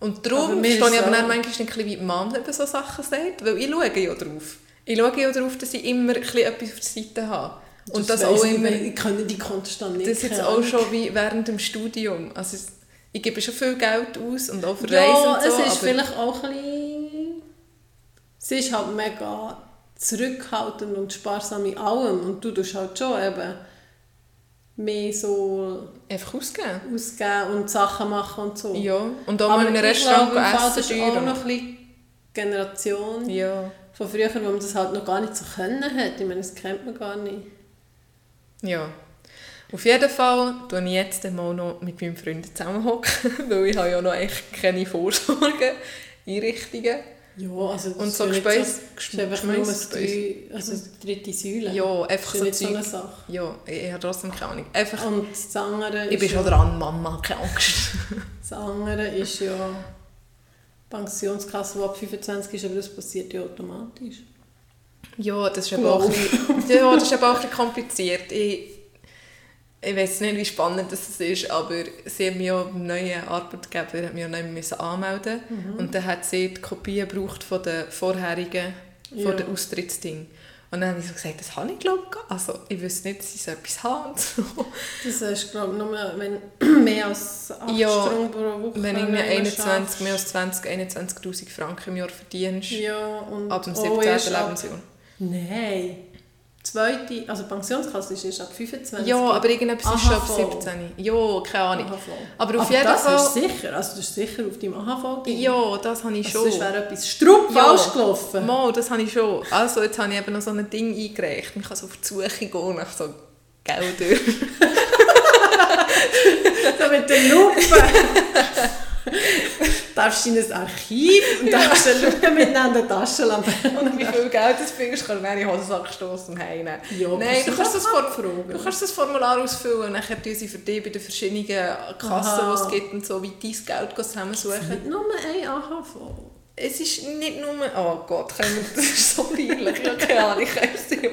[SPEAKER 2] Und darum stehe ich aber so. manchmal ein bisschen, wie die Mom über so Sachen sagt, weil ich schaue ja drauf. Ich schaue ja darauf, dass ich immer etwas auf der Seite habe.
[SPEAKER 1] Und das, das auch immer... Ich kann die konstant nicht
[SPEAKER 2] Das ist jetzt auch schon wie während dem Studium. Also ich gebe schon viel Geld aus und auch für
[SPEAKER 1] ja,
[SPEAKER 2] Reisen und
[SPEAKER 1] so. es ist vielleicht auch ein bisschen... Sie ist halt mega zurückhaltend und sparsam in allem. Und du tust halt schon eben mehr so
[SPEAKER 2] einfach ausgeben.
[SPEAKER 1] ausgeben und Sachen machen und so.
[SPEAKER 2] Ja, und auch mal in einem Restaurant
[SPEAKER 1] glaube, essen. Das ist auch noch ein bisschen Generation
[SPEAKER 2] ja.
[SPEAKER 1] von früher, wo man das halt noch gar nicht so können hat. Ich meine, das kennt man gar nicht.
[SPEAKER 2] Ja. Auf jeden Fall tue ich jetzt mal noch mit meinem Freund zusammenhocken, weil ich habe ja noch echt keine Vorsorge-Einrichtungen
[SPEAKER 1] ja, also
[SPEAKER 2] und so Gespäß,
[SPEAKER 1] so, einfach nur drei, also dritte Säule.
[SPEAKER 2] Ja, einfach
[SPEAKER 1] so, so eine Sache.
[SPEAKER 2] Ja, ich, habe trotzdem keine Ahnung. Einfach,
[SPEAKER 1] und das andere
[SPEAKER 2] Ich bin schon dran, Mama, keine Angst.
[SPEAKER 1] das andere ist ja Pensionskasse, die ab 25 ist, aber das passiert ja automatisch.
[SPEAKER 2] Ja, das ist aber auch, ja, das ist aber auch ein kompliziert. Ich, ich weiß nicht, wie spannend das ist, aber sie haben mich auch neuen Arbeitgeber hat mich auch nicht anmelden mhm. und dann hat sie die Kopie gebraucht von den vorherigen, ja. von den Austrittsdingen. Und dann habe ich so gesagt, das habe ich glaube ich. Also ich wüsste nicht, dass ich so etwas habe. so.
[SPEAKER 1] Das ist, glaube ich, nur, wenn mehr als 8
[SPEAKER 2] Ja,
[SPEAKER 1] Stunden pro Woche
[SPEAKER 2] Wenn du irgendwie
[SPEAKER 1] alleine
[SPEAKER 2] 21, mehr als 20, 21'000 Franken im Jahr verdienst,
[SPEAKER 1] Ja, und
[SPEAKER 2] ab dem
[SPEAKER 1] auch
[SPEAKER 2] 17.
[SPEAKER 1] erst ab-
[SPEAKER 2] Lebensjahr.
[SPEAKER 1] Nein. Zweite, also die Pensionskasse ist erst ab 25.
[SPEAKER 2] Ja, aber irgendetwas ist schon ab
[SPEAKER 1] AHV.
[SPEAKER 2] 17. Ja, keine Ahnung.
[SPEAKER 1] AHV.
[SPEAKER 2] Aber auf
[SPEAKER 1] aber
[SPEAKER 2] jeden
[SPEAKER 1] das
[SPEAKER 2] Fall...
[SPEAKER 1] ist sicher, also das ist sicher auf deinem AHV drin.
[SPEAKER 2] Ja, das habe ich
[SPEAKER 1] also
[SPEAKER 2] schon.
[SPEAKER 1] sonst wäre etwas strupp
[SPEAKER 2] Ja.
[SPEAKER 1] falsch gelaufen.
[SPEAKER 2] Mal, das habe ich schon. Also jetzt habe ich eben noch so ein Ding eingereicht. Man kann so auf die Suche gehen nach so Geldern.
[SPEAKER 1] So mit der Lupe. darfst du in ein Archiv und darfst Lupe miteinander Taschenlampe.
[SPEAKER 2] Und wie viel Geld das findest, kann man in den Hosensack stoßen und heimnehmen.
[SPEAKER 1] Ja,
[SPEAKER 2] Nein, du kannst, das
[SPEAKER 1] fragen.
[SPEAKER 2] du kannst das Formular ausfüllen und dann tun sie für dich bei den verschiedenen Kassen, die es gibt und so, wie dein Geld zusammensuchen.
[SPEAKER 1] Nicht nur ein AHV.
[SPEAKER 2] Es ist nicht nur... Oh Gott, das ist so peinlich. Ich habe keine Ahnung, ich kann es dir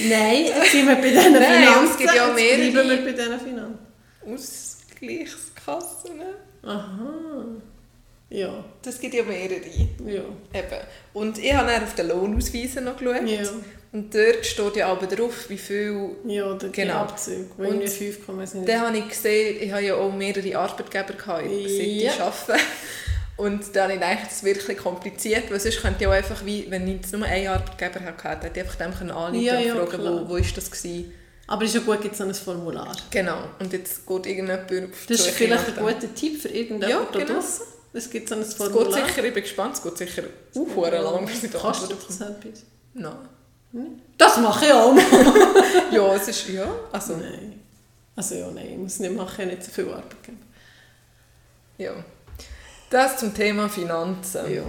[SPEAKER 1] Nein, jetzt sind wir bei diesen
[SPEAKER 2] Nein,
[SPEAKER 1] Finanzen.
[SPEAKER 2] es gibt ja
[SPEAKER 1] Jetzt
[SPEAKER 2] mehrere-
[SPEAKER 1] bleiben wir bei diesen Finanzen.
[SPEAKER 2] Ausgleichskassen.
[SPEAKER 1] Aha. Ja.
[SPEAKER 2] Das gibt ja mehrere.
[SPEAKER 1] Ja.
[SPEAKER 2] Eben. Und ich habe dann auf den Lohnausweisen noch geschaut.
[SPEAKER 1] Ja.
[SPEAKER 2] Und dort steht ja aber drauf, wie viel...
[SPEAKER 1] Ja, der
[SPEAKER 2] Genau.
[SPEAKER 1] Abzug, wo
[SPEAKER 2] Und
[SPEAKER 1] irgendwie 5 kommen sind.
[SPEAKER 2] Dann habe ich gesehen, ich habe ja auch mehrere Arbeitgeber gehabt, seit ich
[SPEAKER 1] Ja.
[SPEAKER 2] arbeite. Und dann habe ich gedacht, das ist wirklich kompliziert, weil sonst könnte ich auch einfach, wie, wenn ich jetzt nur einen Arbeitgeber hatte, hätte ich einfach dem anrufen
[SPEAKER 1] Ja,
[SPEAKER 2] und fragen, wo, wo ist das gewesen.
[SPEAKER 1] Aber ist ja gut, gibt es ein Formular.
[SPEAKER 2] Genau. Und jetzt geht irgendjemand auf
[SPEAKER 1] Das ist vielleicht ein guter Tipp für irgendjemanden
[SPEAKER 2] Ja,
[SPEAKER 1] da
[SPEAKER 2] genau.
[SPEAKER 1] draussen. Es gibt so ein
[SPEAKER 2] Es
[SPEAKER 1] Formular.
[SPEAKER 2] geht sicher, ich bin gespannt, es geht sicher uh, lang, bis ich da
[SPEAKER 1] Kannst du das etwas?
[SPEAKER 2] Nein.
[SPEAKER 1] Das mache ich auch.
[SPEAKER 2] Ja, es ist, ja, also,
[SPEAKER 1] Nein. Also ja, nein, ich muss nicht machen, ich nicht so viel Arbeit geben.
[SPEAKER 2] ja. Das zum Thema Finanzen.
[SPEAKER 1] Ja.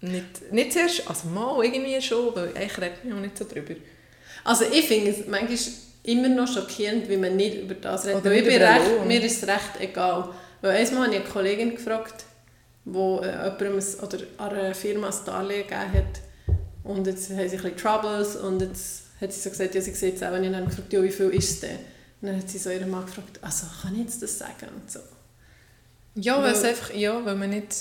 [SPEAKER 2] Nicht, nicht zuerst, also mal irgendwie schon, weil eigentlich redet man auch nicht so drüber.
[SPEAKER 1] Also ich finde es manchmal immer noch schockierend, wie man nicht über das redet.
[SPEAKER 2] Oder
[SPEAKER 1] ich bin recht, mir ist es recht egal. Weil einmal habe ich eine Kollegin gefragt, die äh, jemandem ein, oder einer Firma ein Darlehen gegeben hat. Und jetzt haben sie ein bisschen Troubles und jetzt hat sie so gesagt, ja, sie sieht es auch. Und ich habe gefragt, ja, wie viel ist es denn? Und dann hat sie so ihren Mann gefragt, also kann ich jetzt das sagen? Und so.
[SPEAKER 2] Ja, weil es einfach, ja, weil man nicht...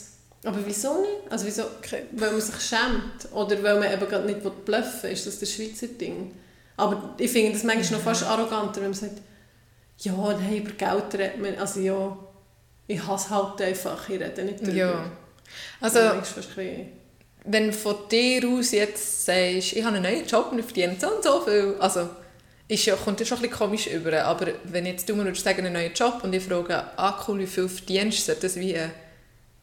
[SPEAKER 1] Aber wieso nicht? Also wieso? Weil man sich schämt? Oder weil man eben gerade nicht bluffen will? Ist das das Schweizer Ding? Aber ich finde das manchmal noch fast arroganter, wenn man sagt, ja, nein, über Geld redet man, also ja, ich hasse halt einfach, ich rede nicht darüber.
[SPEAKER 2] Ja. Also, wenn du von dir aus jetzt sagst, ich habe einen neuen Job und ich verdiene so und so viel, also ist ja, kommt ja schon ein bisschen komisch über, aber wenn jetzt du mir würdest sagen, einen neuen Job und ich frage, ah cool, wie viel verdienst du, sollte das wie eine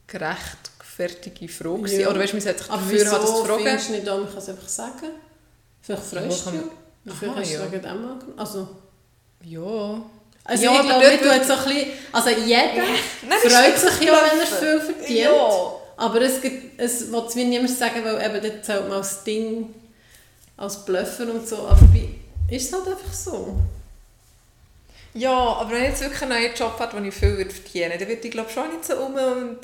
[SPEAKER 2] gerechtfertige Frage sein?
[SPEAKER 1] Ja.
[SPEAKER 2] Oder weißt du, man sollte sich
[SPEAKER 1] Aber
[SPEAKER 2] dafür haben, das
[SPEAKER 1] wieso
[SPEAKER 2] zu fragen?
[SPEAKER 1] findest du nicht an, man kann es einfach sagen? Vielleicht freust du Vielleicht
[SPEAKER 2] Aha,
[SPEAKER 1] hast du
[SPEAKER 2] ja.
[SPEAKER 1] wegen dem angenommen. Also,
[SPEAKER 2] Ja.
[SPEAKER 1] also
[SPEAKER 2] Ja,
[SPEAKER 1] ich glaube, tun
[SPEAKER 2] wird-
[SPEAKER 1] so ein bisschen, also jeder
[SPEAKER 2] Nein,
[SPEAKER 1] freut sich ja, wenn er viel verdient.
[SPEAKER 2] Ja.
[SPEAKER 1] Aber es, gibt, es will es wie niemand sagen, weil eben dort zählt man als Ding, als Bluffer und so. Aber wie, ist es halt einfach so.
[SPEAKER 2] Ja, aber wenn ich jetzt wirklich einen neuen Job habe, den ich viel würde verdienen würde, dann würde ich glaube schon nicht so um und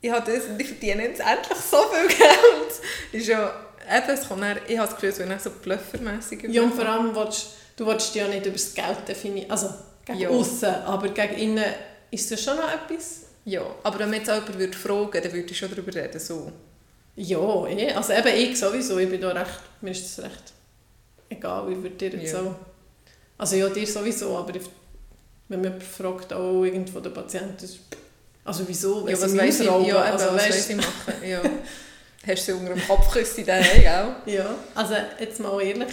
[SPEAKER 2] ich habe das und ich verdiene jetzt endlich so viel Geld. Ist ja, eben, es kommt dann, ich habe das Gefühl, es wird dann so bluffermässig
[SPEAKER 1] Ja, und vor allem, willst, du willst dich ja nicht über das Geld definieren, also gegen
[SPEAKER 2] Ja.
[SPEAKER 1] aussen, aber gegen innen ist das schon noch etwas.
[SPEAKER 2] Ja, aber wenn mir jetzt jemand würde fragen würde, dann würde ich schon darüber reden. So.
[SPEAKER 1] Ja, eh. also eben ich sowieso, ich bin da recht, mir ist das recht egal, ich würde dir jetzt
[SPEAKER 2] Ja.
[SPEAKER 1] so, also ja, dir sowieso, aber ich, wenn man fragt, auch irgendwo der Patient, das, also wieso,
[SPEAKER 2] Ja, was weiss ich, ja,
[SPEAKER 1] also,
[SPEAKER 2] was weiss ich machen? Ja. Hast du sie unter dem Kopf geküsst in?
[SPEAKER 1] Ja, also jetzt mal ehrlich,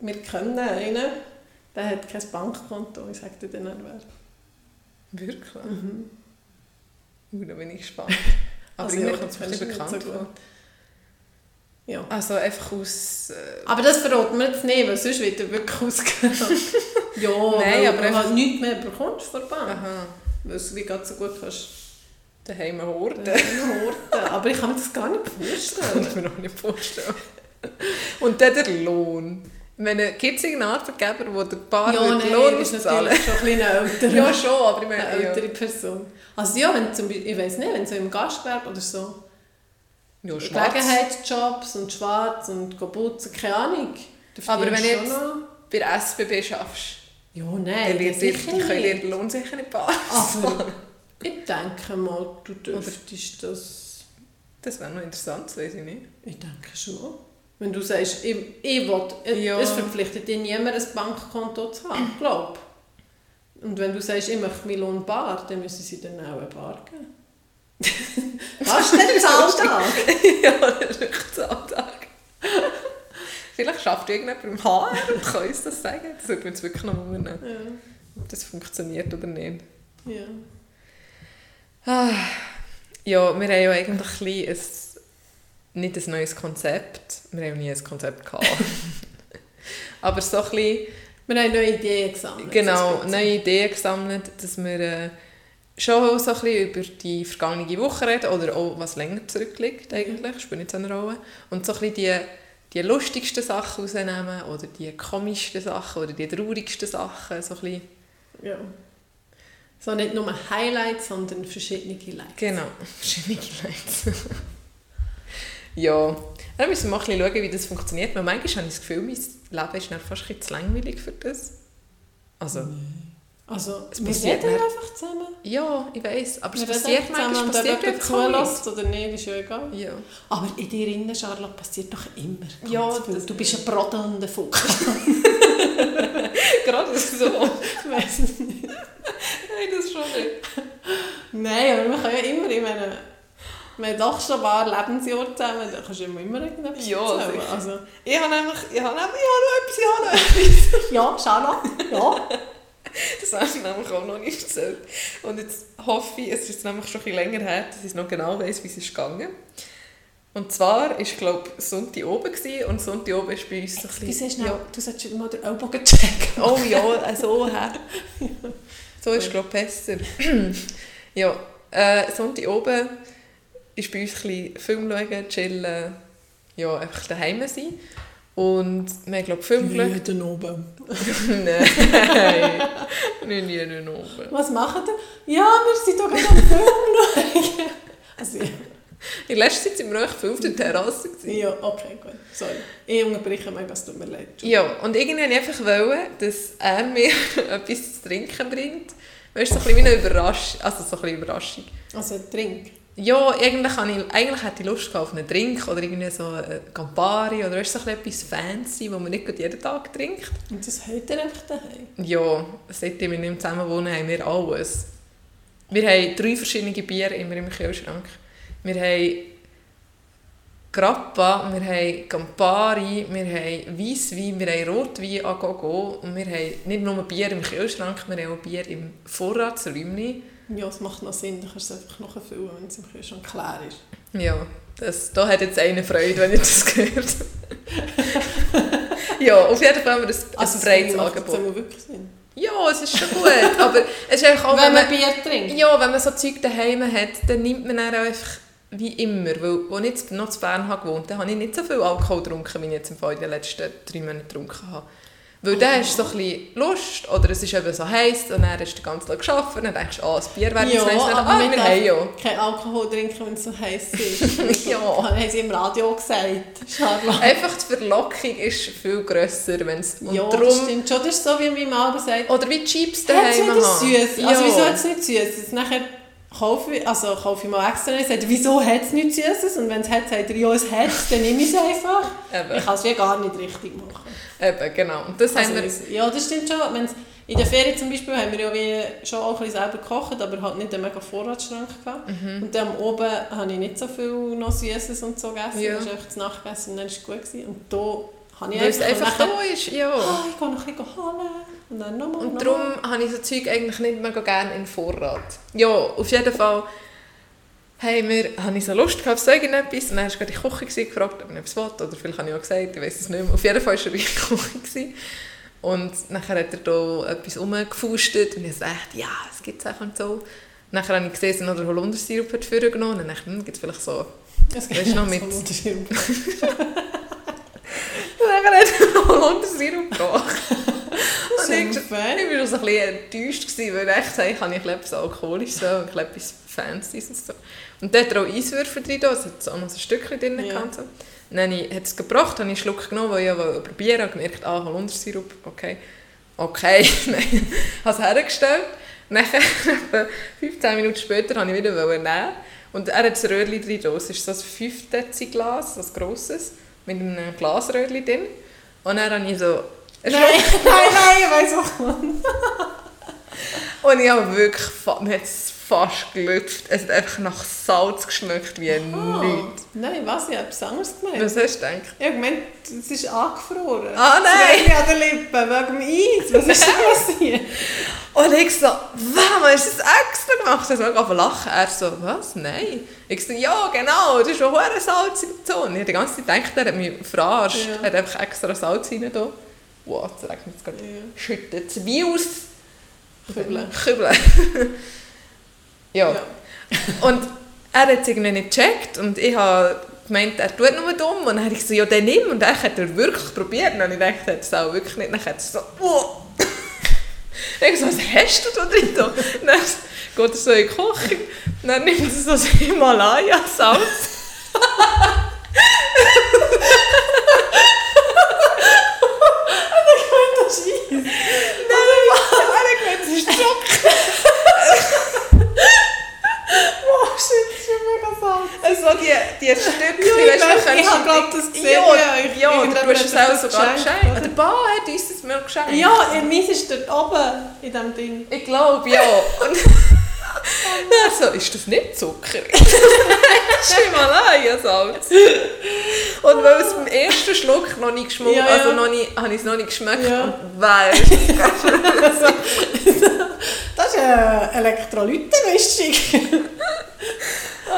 [SPEAKER 1] wir kennen einen, der hat kein Bankkonto, ich sage dir dann nicht wer.
[SPEAKER 2] Wirklich?
[SPEAKER 1] Mhm.
[SPEAKER 2] Uh, da bin ich gespannt. Aber
[SPEAKER 1] Also
[SPEAKER 2] irgendwie
[SPEAKER 1] ja,
[SPEAKER 2] kommt es mir bekannt vor.
[SPEAKER 1] Ja.
[SPEAKER 2] Also einfach aus... Äh,
[SPEAKER 1] Aber das verraten wir jetzt nicht, weil sonst wird er wirklich ausgenommen. ja,
[SPEAKER 2] Nein,
[SPEAKER 1] weil
[SPEAKER 2] aber
[SPEAKER 1] du
[SPEAKER 2] einfach-
[SPEAKER 1] halt nichts mehr bekommst von der Bank.
[SPEAKER 2] aha,
[SPEAKER 1] Weil du wie gerade so gut kannst
[SPEAKER 2] daheim horten.
[SPEAKER 1] äh, horten. Aber ich kann mir das gar nicht
[SPEAKER 2] kann
[SPEAKER 1] vorstellen.
[SPEAKER 2] ich mir noch nicht vorstellen. Und dann der Lohn. Gibt es irgendeinen Arbeitgeber, der der Paar
[SPEAKER 1] ja,
[SPEAKER 2] ja,
[SPEAKER 1] nein,
[SPEAKER 2] Lohn
[SPEAKER 1] ist natürlich schon ein eine ältere,
[SPEAKER 2] Ja, schon, aber ich meine...
[SPEAKER 1] eine
[SPEAKER 2] Ja.
[SPEAKER 1] ältere Person. Also ja, wenn zum Beispiel, ich weiß nicht, wenn so im Gastgewerbe oder so
[SPEAKER 2] Ja, schwarz.
[SPEAKER 1] Gelegenheitsjobs und schwarz und putzen, keine Ahnung.
[SPEAKER 2] Aber wenn jetzt-
[SPEAKER 1] du schon noch-
[SPEAKER 2] Bei SBB schaffst,
[SPEAKER 1] Ja,
[SPEAKER 2] dann
[SPEAKER 1] nein,
[SPEAKER 2] wird
[SPEAKER 1] das
[SPEAKER 2] dir,
[SPEAKER 1] sicher
[SPEAKER 2] können dir den Lohn sicher nicht passen.
[SPEAKER 1] Ich denke mal, du dürftest das...
[SPEAKER 2] Das wäre noch interessant, weiß ich nicht.
[SPEAKER 1] Ich denke schon. Wenn du sagst, ich, ich will,
[SPEAKER 2] Ja.
[SPEAKER 1] es verpflichtet dich niemand, ein Bankkonto zu haben, glaub. Und wenn du sagst, ich möchte meinen Lohn bar, dann müssen sie dann auch eine Bar geben. Was ist denn Zahltag?
[SPEAKER 2] ja, das ist wirklich Zahltag. Vielleicht schafft irgendjemand im HR und kann uns das sagen. Das würde mich jetzt wirklich noch wundern,
[SPEAKER 1] Ja.
[SPEAKER 2] ob das funktioniert oder nicht.
[SPEAKER 1] ja.
[SPEAKER 2] Ah, ja, wir haben ja eigentlich ein ein, nicht ein neues Konzept. Wir haben nie ein Konzept gehabt. Aber so ein bisschen,
[SPEAKER 1] Wir haben neue Ideen gesammelt.
[SPEAKER 2] genau, neue Ideen gesammelt, dass wir äh, schon so ein bisschen über die vergangene Woche reden oder auch was länger zurückliegt eigentlich, spielt nicht so eine Rolle. Und so ein bisschen die, die lustigsten Sachen rausnehmen oder die komischsten Sachen oder die traurigsten Sachen. So ein bisschen,
[SPEAKER 1] Ja. So nicht nur Highlights, sondern verschiedene Lights.
[SPEAKER 2] genau, verschiedene Lights. ja, dann müssen wir mal ein bisschen schauen, wie das funktioniert. Weil manchmal habe ich das Gefühl, mein Leben ist dann fast ein zu langweilig für das. Also,
[SPEAKER 1] Also,
[SPEAKER 2] Es
[SPEAKER 1] wir
[SPEAKER 2] passiert
[SPEAKER 1] reden einfach zusammen.
[SPEAKER 2] ja, ich weiß, aber es
[SPEAKER 1] Wir reden
[SPEAKER 2] passiert manchmal,
[SPEAKER 1] ob
[SPEAKER 2] passiert einfach
[SPEAKER 1] zulässt oder nicht, ist ja egal.
[SPEAKER 2] Ja.
[SPEAKER 1] Aber in dir innen, Charlotte, passiert doch immer
[SPEAKER 2] Ja, das-
[SPEAKER 1] Du bist ein brodelnder Fuchs.
[SPEAKER 2] Gerade so.
[SPEAKER 1] ich es nicht.
[SPEAKER 2] Nein, das schon nicht.
[SPEAKER 1] Nein, aber man kann ja immer, ich meine, wir haben doch schon ein paar Lebensjahre zusammen, da kannst du immer immer irgendetwas
[SPEAKER 2] Ja,
[SPEAKER 1] erzählen. Also,
[SPEAKER 2] Ich habe nämlich, ich habe nämlich, ich habe noch etwas, ich habe noch etwas.
[SPEAKER 1] ja, Charlotte, ja.
[SPEAKER 2] Das hast du nämlich auch noch nicht erzählt. Und jetzt hoffe ich, es ist nämlich schon ein bisschen länger her, dass ich noch genau weiss, wie es ist gegangen. Und zwar war, glaube ich, Sonntag oben gewesen, und Sonntag oben ist bei uns ein bisschen... ja.
[SPEAKER 1] Du solltest mal den Ellbogen checken.
[SPEAKER 2] Oh ja, so her. So ist glaube ich besser. ja, äh, Sonntag oben ist bei uns ein bisschen Film schauen, chillen, ja, einfach daheim sein. Und wir haben, glaube ich, Film geschaut.
[SPEAKER 1] Jeden oben.
[SPEAKER 2] Nein, nicht oben.
[SPEAKER 1] Was macht ihr? Ja, wir sind doch gerade am Film schauen.
[SPEAKER 2] In letzter Zeit sind wir echt viel auf der Terrasse. gewesen.
[SPEAKER 1] ja, okay, gut. Sorry. Ich unterbreche mega, es tut mir leid.
[SPEAKER 2] Ja, und irgendwie wollte ich einfach, wollen, dass er mir etwas zu trinken bringt. Weißt du, so ein bisschen wie eine Überraschung. Also so ein bisschen Überraschung.
[SPEAKER 1] Also, trink.
[SPEAKER 2] Ja, eigentlich, habe ich, eigentlich hätte ich Lust auf einen Drink oder irgendwie so ein Campari oder weißt, so ein bisschen etwas fancy, das man nicht jeden Tag trinkt.
[SPEAKER 1] Und das hört ihr einfach daheim.
[SPEAKER 2] Ja, seitdem wir nicht zusammen wohnen, haben wir alles. Wir haben drei verschiedene Bier immer im Kühlschrank. Wir haben Grappa, wir haben Campari, wir haben Weisswein, wir haben Rotwein à gogo und wir haben nicht nur Bier im Kühlschrank, wir haben auch Bier im Vorratsräumchen.
[SPEAKER 1] Ja, es macht noch Sinn, du kannst es einfach noch füllen, wenn es im Kühlschrank klar ist.
[SPEAKER 2] Ja, das, da hat jetzt eine Freude, wenn ich das gehört Ja, auf jeden Fall haben wir ein, ein
[SPEAKER 1] Also,
[SPEAKER 2] breites
[SPEAKER 1] das macht
[SPEAKER 2] Angebot.
[SPEAKER 1] jetzt wirklich Sinn.
[SPEAKER 2] Ja, es ist schon gut, aber es ist einfach auch,
[SPEAKER 1] wenn
[SPEAKER 2] wenn
[SPEAKER 1] man
[SPEAKER 2] man,
[SPEAKER 1] Bier trinkt.
[SPEAKER 2] ja, wenn man so Zeug daheim hat, dann nimmt man dann auch einfach wie immer, weil als ich jetzt noch zu Bern habe gewohnt habe, habe ich nicht so viel Alkohol getrunken, wie ich jetzt im Fall in den letzten drei Monaten getrunken habe. Weil dann hast du so ein bisschen Lust, oder es ist eben so heiß, und dann hast du den ganzen Tag gearbeitet, und dann denkst du, ah, das Bier wäre
[SPEAKER 1] Ja,
[SPEAKER 2] jetzt nice, dann,
[SPEAKER 1] aber
[SPEAKER 2] ah, wir haben ja.
[SPEAKER 1] kein Alkohol trinken, wenn es so heiß ist.
[SPEAKER 2] Ja.
[SPEAKER 1] Haben sie im Radio gesagt. Charlotte.
[SPEAKER 2] Einfach die Verlockung ist viel grösser, wenn es,
[SPEAKER 1] ja, das
[SPEAKER 2] darum,
[SPEAKER 1] stimmt schon. Das ist so, wie mein Mann sagt.
[SPEAKER 2] oder wie Chips daheim haben.
[SPEAKER 1] süß? Also
[SPEAKER 2] Ja.
[SPEAKER 1] wieso hat es nicht süß? Nachher kaufe ich, also kaufe ich mal extra nicht. Sagt er, wieso hat es nicht süßes? Und wenn es hat, sagt er, ja, es hat dann nehme ich es einfach.
[SPEAKER 2] Eben.
[SPEAKER 1] Ich kann es wie gar nicht richtig machen.
[SPEAKER 2] Eben, genau. Und das
[SPEAKER 1] Also,
[SPEAKER 2] haben wir...
[SPEAKER 1] ja, das stimmt schon. Wenn's, in der Ferien zum Beispiel haben wir ja wie schon auch ein bisschen selber gekocht, aber halt nicht einen mega Vorratsschrank gehabt.
[SPEAKER 2] Mhm.
[SPEAKER 1] Und dann oben habe ich nicht so viel noch Süßes und so gegessen.
[SPEAKER 2] Ja.
[SPEAKER 1] Das ist einfach zu Nacht gegessen und dann war es gut. Gewesen. Und da habe ich
[SPEAKER 2] Weil es
[SPEAKER 1] einfach,
[SPEAKER 2] so ist, ja.
[SPEAKER 1] «Ah, ich gehe noch ein bisschen holen. Und dann nochmal,
[SPEAKER 2] Und
[SPEAKER 1] nochmal.
[SPEAKER 2] darum habe ich so Zeug eigentlich nicht mega gerne in Vorrat. Ja, auf jeden Fall haben wir, habe ich so Lust gehabt auf so irgendetwas. Und dann war gerade die Küche gewesen, gefragt, ob ich etwas will. Oder vielleicht habe ich auch gesagt, ich weiß es nicht mehr. Auf jeden Fall war er in der Küche. Gewesen. Und nachher hat er da etwas rumgefustet. Und ich dachte, ja, es gibt es auch und so. Nachher habe ich gesehen, dass er noch den Holundersirup hat vorgenommen. Und dann dachte ich, hm, gibt es vielleicht so...
[SPEAKER 1] Es
[SPEAKER 2] Weißt du noch mit-
[SPEAKER 1] so einen Unterschied.
[SPEAKER 2] Und dann hat er Holundersirup gebracht. Und ich, ich war so ein bisschen enttäuscht, gewesen, weil ich sage, ich habe etwas Alkoholisches und etwas Fancyes und so. Und dort hat er auch Eiswürfel drin, also hat auch noch so ein Stückchen drin
[SPEAKER 1] Ja.
[SPEAKER 2] gehabt. So. Und dann hat es gebracht, habe ich einen Schluck genommen, weil ich ja wollte probieren und gemerkt, ah, Holundersirup, okay. Okay, nein. habe es hergestellt. Nachher, etwa 15 Minuten später, wollte ich wieder nehmen. Und er hat das Röhrchen drin, das ist so ein 5 Dezi Glas, ein grosses. mit einem Glasröhrchen drin. Und dann habe ich so...
[SPEAKER 1] Nein, nein, nein, ich weiss auch nicht.
[SPEAKER 2] Und ich habe wirklich... Mir hat es fast gelüpft. Es hat einfach nach Salz geschmeckt wie
[SPEAKER 1] Ah,
[SPEAKER 2] nichts.
[SPEAKER 1] Nein, was? Ich habe etwas anderes gemeint.
[SPEAKER 2] Was hast du gedacht?
[SPEAKER 1] Ich habe gemeint, es ist angefroren.
[SPEAKER 2] Ah,
[SPEAKER 1] Das
[SPEAKER 2] nein.
[SPEAKER 1] Röhrchen an den Lippen, wegen dem Eis. Was ist denn passiert?
[SPEAKER 2] Und ich so, warum hast du das extra gemacht? Angefangen zu lachen. Er so, was? Nein. Ich so, ja, genau, das ist schon in der Zone. Ich habe die ganze Zeit gedacht, er hat mich verarscht.
[SPEAKER 1] Ja.
[SPEAKER 2] Er hat einfach extra Salz rein. Wow, das regnet es gerade.
[SPEAKER 1] Ja.
[SPEAKER 2] Schüttet es wie aus.
[SPEAKER 1] Kübeln.
[SPEAKER 2] Kübeln. ja. Und er hat es irgendwie nicht gecheckt und ich habe gemeint, er tut nur dumm. Und dann habe ich so, ja, dann nimm. Und dann hat er wirklich probiert. Und ich dachte, er hat es auch wirklich nicht. Dann hat er so, oh. Ich so, was hast du da drin? da? Und Dann geht er so in die Küche. Und dann nimmt er so das Himalaya-Salz.
[SPEAKER 1] Ist Eis.
[SPEAKER 2] Nein, er hat gemeint, es ist Schock.
[SPEAKER 1] Oh shit, das ist schon mega salz.
[SPEAKER 2] Also die, Stückchen,
[SPEAKER 1] Ja, ich
[SPEAKER 2] weißt du,
[SPEAKER 1] weiß,
[SPEAKER 2] kannst
[SPEAKER 1] ich habe,
[SPEAKER 2] du-
[SPEAKER 1] glaub, das gesehen,
[SPEAKER 2] Ja,
[SPEAKER 1] ja,
[SPEAKER 2] ja, du hast es auch sogar
[SPEAKER 1] geschenkt, oder?
[SPEAKER 2] Der Bar hat uns das mal geschenkt.
[SPEAKER 1] Ja, meins ist dort oben in diesem Ding.
[SPEAKER 2] Ich glaube, ja. Und also, ist das nicht Zucker? Himalaya-Salz. Und weil es beim ersten Schluck noch nicht geschmeckt
[SPEAKER 1] Ja, ja.
[SPEAKER 2] also noch nicht, habe ich es noch nicht geschmeckt
[SPEAKER 1] Ja.
[SPEAKER 2] und weißt
[SPEAKER 1] Das ist eine Elektrolytenmischung.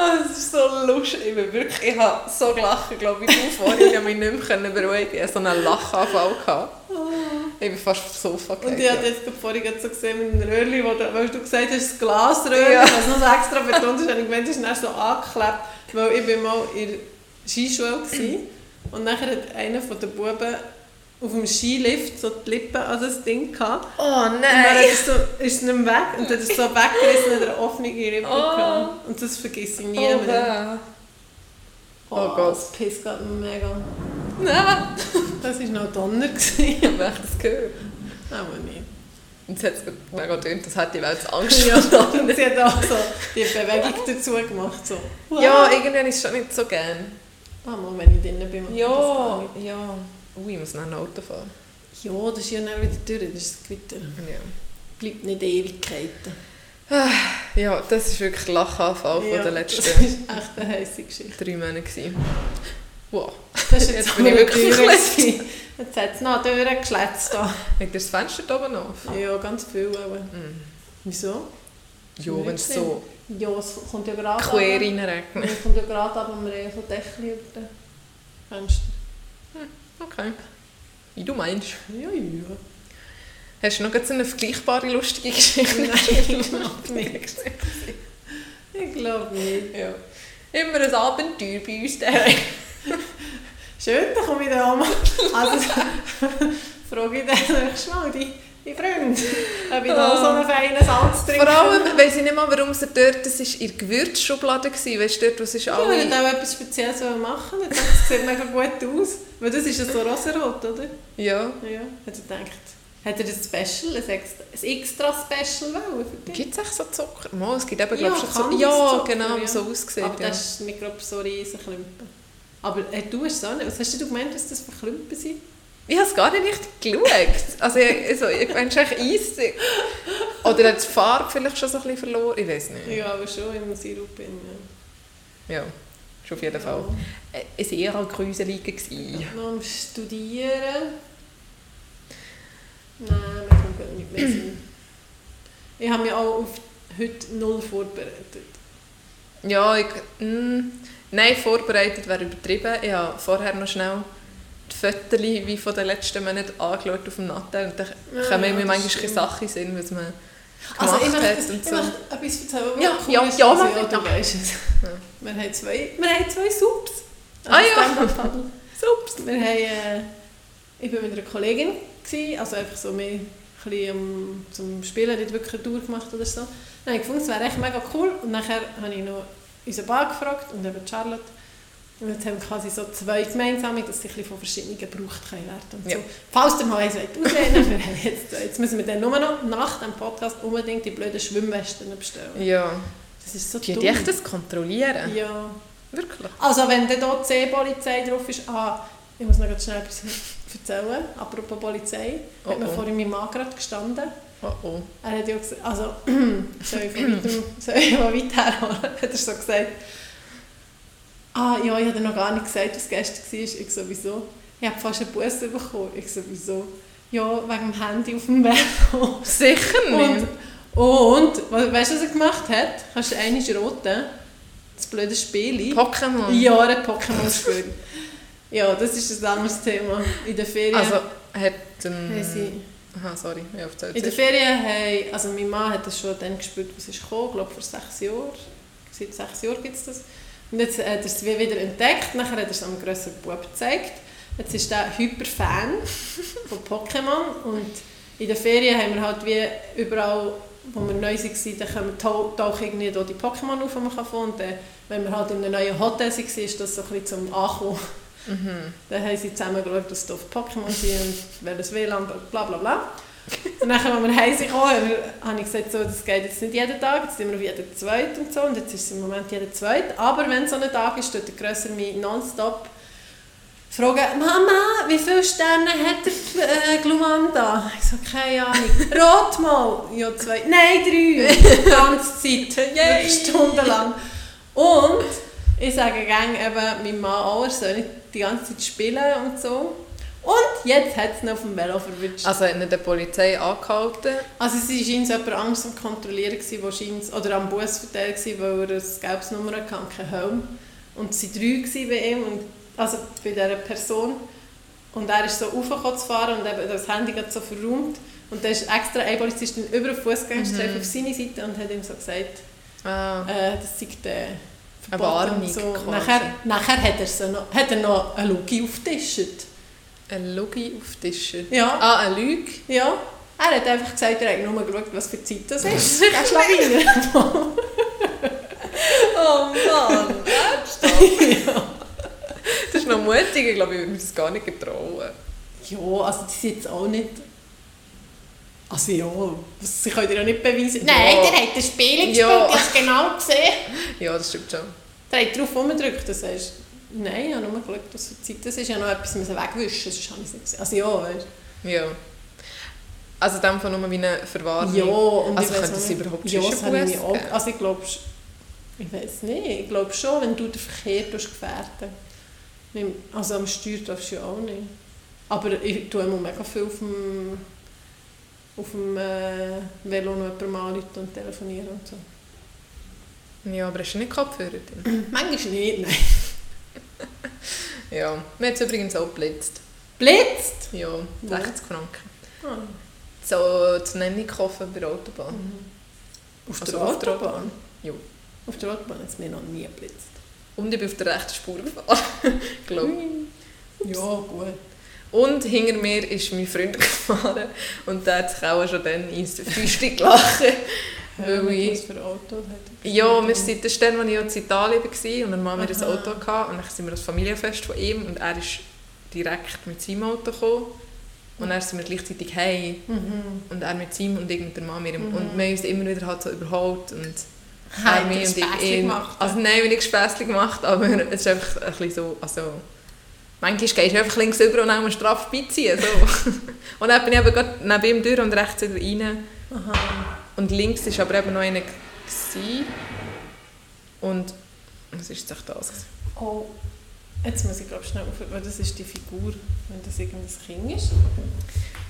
[SPEAKER 2] Ah, das ist so lustig. Ich, bin wirklich, ich habe so gelacht, glaube ich, vorhin. Ich habe mich nicht mehr beruhigen Ich hatte so einen Lachanfall. Gehabt. Ich bin fast aufs Sofa
[SPEAKER 1] Und ich habe jetzt vorhin so gesehen mit dem Röhrchen, wo du, weil du gesagt hast, das Glasröhrchen,
[SPEAKER 2] Ja.
[SPEAKER 1] was noch so extra betont ist, habe ich gemeint, das ist dann so angeklebt, weil ich bin mal in der Skischule war und nachher hat einer von den Buben auf dem Skilift so die Lippen an das Ding gehabt.
[SPEAKER 2] Oh
[SPEAKER 1] Und dann
[SPEAKER 2] nein!
[SPEAKER 1] es so, ist es nicht weg und dann ist es so weggerissen und eine offene Lippe
[SPEAKER 2] Oh.
[SPEAKER 1] gehabt. Und das vergesse ich nie
[SPEAKER 2] Oh,
[SPEAKER 1] mehr.
[SPEAKER 2] weh. Oh Gott.
[SPEAKER 1] Das pisst gerade mega.
[SPEAKER 2] Nein!
[SPEAKER 1] Das war noch Donner. gewesen.
[SPEAKER 2] Ich habe das gehört.
[SPEAKER 1] Aber nicht.
[SPEAKER 2] Und jetzt hat es mega getönt, das hat die Welt Angst
[SPEAKER 1] Ja, und sie hat auch so die Bewegung dazu gemacht. So.
[SPEAKER 2] Ja, irgendwie ist es schon nicht so gern.
[SPEAKER 1] Ah, mal, wenn ich drinnen bin,
[SPEAKER 2] Ja, ja. Ui, ich muss noch ein Auto fahren.
[SPEAKER 1] Ja, das ist ja dann wieder durch, das ist das Gewitter.
[SPEAKER 2] Ja.
[SPEAKER 1] Bleibt nicht Ewigkeiten.
[SPEAKER 2] ja, das ist wirklich der Lachanfall von
[SPEAKER 1] ja, Das
[SPEAKER 2] letzten
[SPEAKER 1] ist echt eine heisse Geschichte.
[SPEAKER 2] drei Monaten. gewesen. Wow.
[SPEAKER 1] Das ist
[SPEAKER 2] Jetzt
[SPEAKER 1] jetzt,
[SPEAKER 2] bin ich wirklich
[SPEAKER 1] durch. Jetzt hat es noch.
[SPEAKER 2] Hat ihr das Fenster da oben auf?
[SPEAKER 1] Ja, ganz viel. Aber.
[SPEAKER 2] Mhm.
[SPEAKER 1] Wieso?
[SPEAKER 2] Ja, wenn es so
[SPEAKER 1] Ja, es kommt ja gerade
[SPEAKER 2] quer reinregnet.
[SPEAKER 1] Es kommt ja gerade ab, wir haben so Deckel über den Fenster.
[SPEAKER 2] Okay. Wie du meinst.
[SPEAKER 1] Ja, ja.
[SPEAKER 2] Hast du noch so eine vergleichbare lustige Geschichte?
[SPEAKER 1] Nein, ich glaube nicht. Ich glaube nicht.
[SPEAKER 2] ja. Immer ein Abenteuer bei uns daheim.
[SPEAKER 1] Schön, dann komme ich da auch mal. Also, frage ich dann nächstes Mal die, die Freunde, ob ich da so einen feinen Salz trinke.
[SPEAKER 2] Vor allem weiss ich nicht mal, warum sie dort, das war in der Gewürzschublade, weißt du, dort, wo es ist
[SPEAKER 1] Ja,
[SPEAKER 2] alle...
[SPEAKER 1] wenn auch etwas Spezielles machen wollen, dann sieht mega gut aus. Weil das ist ja so rosarot, oder?
[SPEAKER 2] Ja.
[SPEAKER 1] Ja. Hat er gedacht, hat er ein Special, ein extra, ein extra Special wollen für dich?
[SPEAKER 2] Gibt es echt so Zucker? Mal, es gibt eben,
[SPEAKER 1] Ja,
[SPEAKER 2] glaube ich, schon so... Ja, genau,
[SPEAKER 1] ja.
[SPEAKER 2] so aussieht.
[SPEAKER 1] Aber
[SPEAKER 2] ja.
[SPEAKER 1] das ist nicht glaub, so riesen Klumpen. Aber äh, du hast es auch nicht. Was hast du gemeint, dass das für Klumpen sind?
[SPEAKER 2] Ich habe es gar nicht geschaut. Also, ich, also, es ist echt Eis. Oder hat die Farbe vielleicht schon so ein bisschen verloren? Ich weiß nicht.
[SPEAKER 1] Ja, aber schon im Sirup. In, ja.
[SPEAKER 2] Ja, ist auf jeden Fall. Äh, Es war eher gruselig. gewesen.
[SPEAKER 1] Noch am Studieren. Nein, wir kommen gar nicht mehr Sinn. Ich habe mich auch auf heute null vorbereitet.
[SPEAKER 2] Ja, ich... Mm, nein, vorbereitet wäre übertrieben. Ich habe vorher noch schnell Fotos wie von den letzten Monaten angeschaut auf dem Nattel und dann
[SPEAKER 1] Ja,
[SPEAKER 2] kommen
[SPEAKER 1] ja,
[SPEAKER 2] mir manchmal. Sachen Sinn, was man
[SPEAKER 1] Also ich möchte,
[SPEAKER 2] hat und
[SPEAKER 1] ich
[SPEAKER 2] so.
[SPEAKER 1] möchte etwas erzählen, was
[SPEAKER 2] Ja,
[SPEAKER 1] cool
[SPEAKER 2] ja,
[SPEAKER 1] ist.
[SPEAKER 2] ja,
[SPEAKER 1] also, ja,
[SPEAKER 2] ich
[SPEAKER 1] du weißt es.
[SPEAKER 2] Ja.
[SPEAKER 1] Wir haben zwei, wir haben zwei Subs.
[SPEAKER 2] Ah, ja. Super.
[SPEAKER 1] Wir haben, äh, ich war mit einer Kollegin, gewesen, also einfach so mehr bisschen, um, zum Spielen, nicht wirklich eine Tour gemacht oder so. Dann habe ich gefunden, es wäre echt mega cool. Und nachher habe ich noch unsere Bar gefragt und eben Charlotte. Und jetzt haben wir quasi so zwei gemeinsame, dass sie ein von verschiedenen gebraucht können werden und
[SPEAKER 2] Ja.
[SPEAKER 1] so. Falls ihr mal eins wir haben jetzt, jetzt müssen wir dann nur noch nach dem Podcast unbedingt die blöden Schwimmwesten bestellen.
[SPEAKER 2] Ja.
[SPEAKER 1] Das ist so
[SPEAKER 2] Die,
[SPEAKER 1] dumm.
[SPEAKER 2] die echt das kontrollieren?
[SPEAKER 1] Ja.
[SPEAKER 2] Wirklich?
[SPEAKER 1] Also wenn dann hier die Seepolizei drauf ist, ah, ich muss noch ganz schnell etwas erzählen. Apropos Polizei.
[SPEAKER 2] Oh,
[SPEAKER 1] hat mir
[SPEAKER 2] oh.
[SPEAKER 1] vorhin mein Mann gerade gestanden.
[SPEAKER 2] Oh oh.
[SPEAKER 1] Er hat ja gesagt, also, soll ich von weitem, soll ich mal weit herholen? hat er so gesagt, ah ja, ich habe dir noch gar nicht gesagt, was gestern war. Ich so, wieso? Ich habe fast einen Bus bekommen. Ich so, wieso? Ja, wegen dem Handy auf dem Velo.
[SPEAKER 2] Sicher nicht.
[SPEAKER 1] Und, und we- weißt du, was er gemacht hat? Kannst du einmal roten? Das blöde Spiel.
[SPEAKER 2] Pokémon.
[SPEAKER 1] Ja, ein Pokémon-Spiel. ja, das ist ein anderes Thema. In der Ferien
[SPEAKER 2] Also hat... Ähm,
[SPEAKER 1] haben sie...
[SPEAKER 2] Aha, sorry. Ich habe erzählt.
[SPEAKER 1] In der Ferien haben, also mein Mann hat das schon dann gespielt, was ist gekommen, ich glaube vor sechs Jahren. Seit sechs Jahren gibt es das. Und jetzt hat er es wie wieder entdeckt, nachher hat er es einem grösseren Bub gezeigt. Jetzt ist er Hyper-Fan von Pokémon und in den Ferien haben wir halt wie überall, wo wir neu waren, dann tau- tauchen irgendwie da die Pokémon auf, die man kann finden kann. Und dann, wenn wir halt in einem neuen Hotel waren, ist das so ein bisschen zum Ankommen.
[SPEAKER 2] Mhm.
[SPEAKER 1] Dann haben sie zusammen geschaut, dass da auf Pokémon sind und welches WLAN, bla bla bla. Und dann, als wir heim gekommen, habe ich gesagt, so, das geht jetzt nicht jeden Tag, jetzt sind wir auf jeden zweiten und so. Und jetzt ist es im Moment jeden zweiten. Aber wenn so ein Tag ist, tut der Grösser mich nonstop fragen, Mama, wie viele Sterne hat der äh, Glumanda? Ich so, keine Ahnung. Rot mal? Ja, zwei. Nein, drei. Die ganze Zeit.
[SPEAKER 2] Yay.
[SPEAKER 1] Stundenlang. Und ich sage gerne eben meinem Mann auch, er soll nicht die ganze Zeit spielen und so. Und jetzt hat es ihn auf dem Velo verwünscht.
[SPEAKER 2] Also hat nicht die Polizei angehalten.
[SPEAKER 1] Also es war scheint jemand anderes am Kontrollieren, wo oder am Bus verteilt war, weil er ein gelbes Nummer hatte und keinen Helm. Und es waren drei bei ihm, und, also bei dieser Person. Und er ist so raufgekommen zu fahren und eben das Handy gerade so verräumt. Und dann ist extra ein Polizist über den Fußgängerstreifen
[SPEAKER 2] Mhm.
[SPEAKER 1] auf seine Seite und hat ihm so gesagt,
[SPEAKER 2] Ah.
[SPEAKER 1] äh, das sei der
[SPEAKER 2] Eine
[SPEAKER 1] verboten
[SPEAKER 2] Warnung
[SPEAKER 1] und so. Nachher, nachher hat, er so noch, hat er noch eine Luki aufgetischt.
[SPEAKER 2] Ein Logi auf Tischen.
[SPEAKER 1] Ja.
[SPEAKER 2] Ah, eine Lüge.
[SPEAKER 1] Ja, er hat einfach gesagt, er hat nur geschaut, was für Zeit das ist. Er Schlawiner.
[SPEAKER 2] Oh Mann, ernsthaft? Das ist noch mutig, ich glaube, ich würde mir das gar nicht getrauen.
[SPEAKER 1] ja, also die sind jetzt auch nicht... Also ja, sie können dir ja nicht beweisen. Nein, der hat das Spiel gespielt,
[SPEAKER 2] Ja.
[SPEAKER 1] es genau gesehen.
[SPEAKER 2] Ja, das stimmt schon.
[SPEAKER 1] Der hat drauf rumgedrückt, das heißt... Nein, ich habe nur geschaut, was für Zeit das ist. Habe noch etwas müssen wegwischen, sonst habe ich es nicht gesehen. Also ja, weißt
[SPEAKER 2] Ja. Also in dem Fall nur wie eine Verwarnung.
[SPEAKER 1] Ja, und
[SPEAKER 2] Also
[SPEAKER 1] ich
[SPEAKER 2] könnte es überhaupt
[SPEAKER 1] ja, das habe ich auch? Also ich glaube, ich weiß nicht, ich glaube schon, wenn du den Verkehr gefährden Also am Steuer darfst du ja auch nicht. Aber ich tue immer mega viel auf dem, auf dem äh, Velo noch jemandem anrufen und telefonieren und so.
[SPEAKER 2] Ja, aber hast du nicht Kopfhörer drin?
[SPEAKER 1] Manchmal nicht, nein.
[SPEAKER 2] Ja. Mir hat es übrigens auch geblitzt.
[SPEAKER 1] Blitzt!
[SPEAKER 2] Ja,
[SPEAKER 1] Wo?
[SPEAKER 2] 60 Franken.
[SPEAKER 1] Ah,
[SPEAKER 2] So zu Nennung kaufen bei der Autobahn.
[SPEAKER 1] auf
[SPEAKER 2] Also
[SPEAKER 1] der
[SPEAKER 2] auf der
[SPEAKER 1] Autobahn?
[SPEAKER 2] Ja.
[SPEAKER 1] Auf der Autobahn hat es mir noch nie geblitzt.
[SPEAKER 2] Und ich bin auf der rechten Spur gefahren. glaube
[SPEAKER 1] Ja, gut.
[SPEAKER 2] Und hinter mir ist mein Freund gefahren und der hat sich auch schon dann ins Füßchen gelacht. Ich-
[SPEAKER 1] Was für ein Auto er?
[SPEAKER 2] Ja, wir sind das dann, als ich in Italien war und dann haben wir ein. Auto gehabt und dann sind wir das Familienfest von ihm und er ist direkt mit seinem Auto gekommen und dann sind wir gleichzeitig heim
[SPEAKER 1] Mhm.
[SPEAKER 2] und er mit seinem und ich mit der Mama.
[SPEAKER 1] Mhm.
[SPEAKER 2] und wir haben uns immer wieder halt so überholt und
[SPEAKER 1] Hat
[SPEAKER 2] er mich und ich ihn.
[SPEAKER 1] gemacht?
[SPEAKER 2] Also nein, wir haben nicht Späßchen gemacht, aber es ist einfach ein bisschen so, also manchmal gehst du einfach links über und dann musst du straff beiziehen, so. und dann bin ich eben gerade neben ihm durch und rechts wieder rein
[SPEAKER 1] Aha.
[SPEAKER 2] Und links war aber eben noch einer. Gewesen. Und was ist jetzt das?
[SPEAKER 1] Oh, jetzt muss ich glaube schnell auf, weil das ist die Figur, wenn das irgendein Kind ist.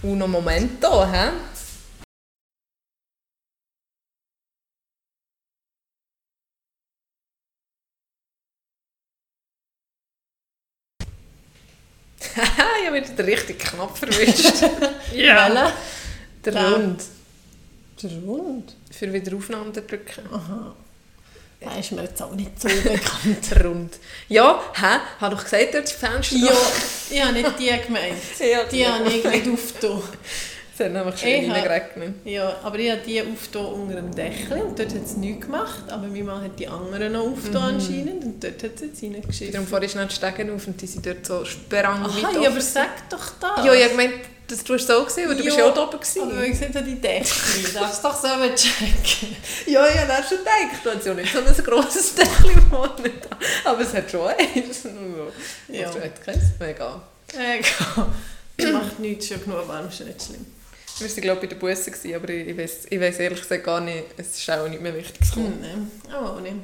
[SPEAKER 2] Uno momento, hä? Haha, ich habe wieder richtig knapp verwischt.
[SPEAKER 1] Welcher?
[SPEAKER 2] Der. Rund.
[SPEAKER 1] Der Rund.
[SPEAKER 2] Für Wiederaufnahme drücken.
[SPEAKER 1] Aha. Der ist mir jetzt auch nicht so bekannt.
[SPEAKER 2] Der Rund. Ja, hä? Hat doch gesagt, dort die Fenster.
[SPEAKER 1] ja, ich habe nicht die gemeint.
[SPEAKER 2] ja
[SPEAKER 1] Die habe ich nicht aufgetan.
[SPEAKER 2] Es hat nämlich schon
[SPEAKER 1] Ich hab-
[SPEAKER 2] reingeregnet.
[SPEAKER 1] Ja, aber ich habe die aufgetan unter dem Deckel und dort hat es nichts gemacht. Aber mein Mann hat die anderen noch aufgetan
[SPEAKER 2] Mhm.
[SPEAKER 1] anscheinend und dort hat es jetzt reingeschickt.
[SPEAKER 2] Darum vorhin schnell die Stegen auf und die sind dort so sperrangweit
[SPEAKER 1] Aha, ja,
[SPEAKER 2] offen.
[SPEAKER 1] aber sag doch das.
[SPEAKER 2] Ja, ich habe gemeint, dass du es so gesehen weil du bist ja auch da oben. gewesen.
[SPEAKER 1] Aber wie gesagt, die Deckel. Du darfst doch selber checken.
[SPEAKER 2] Ja, ich habe auch schon gedacht, du hast ja nicht so ein grosses Deckel im Monat. Aber es hat schon eins.
[SPEAKER 1] Ja.
[SPEAKER 2] Ja. Das hat keins. Mega.
[SPEAKER 1] Äh, macht nichts, schon genug warm, ist nicht schlimm.
[SPEAKER 2] Wir waren, glaube ich, bei der Busse, gewesen, aber ich, ich weiß ich weiss ehrlich gesagt gar nicht, es ist auch nicht mehr wichtig gekommen.
[SPEAKER 1] Nein, auch nicht.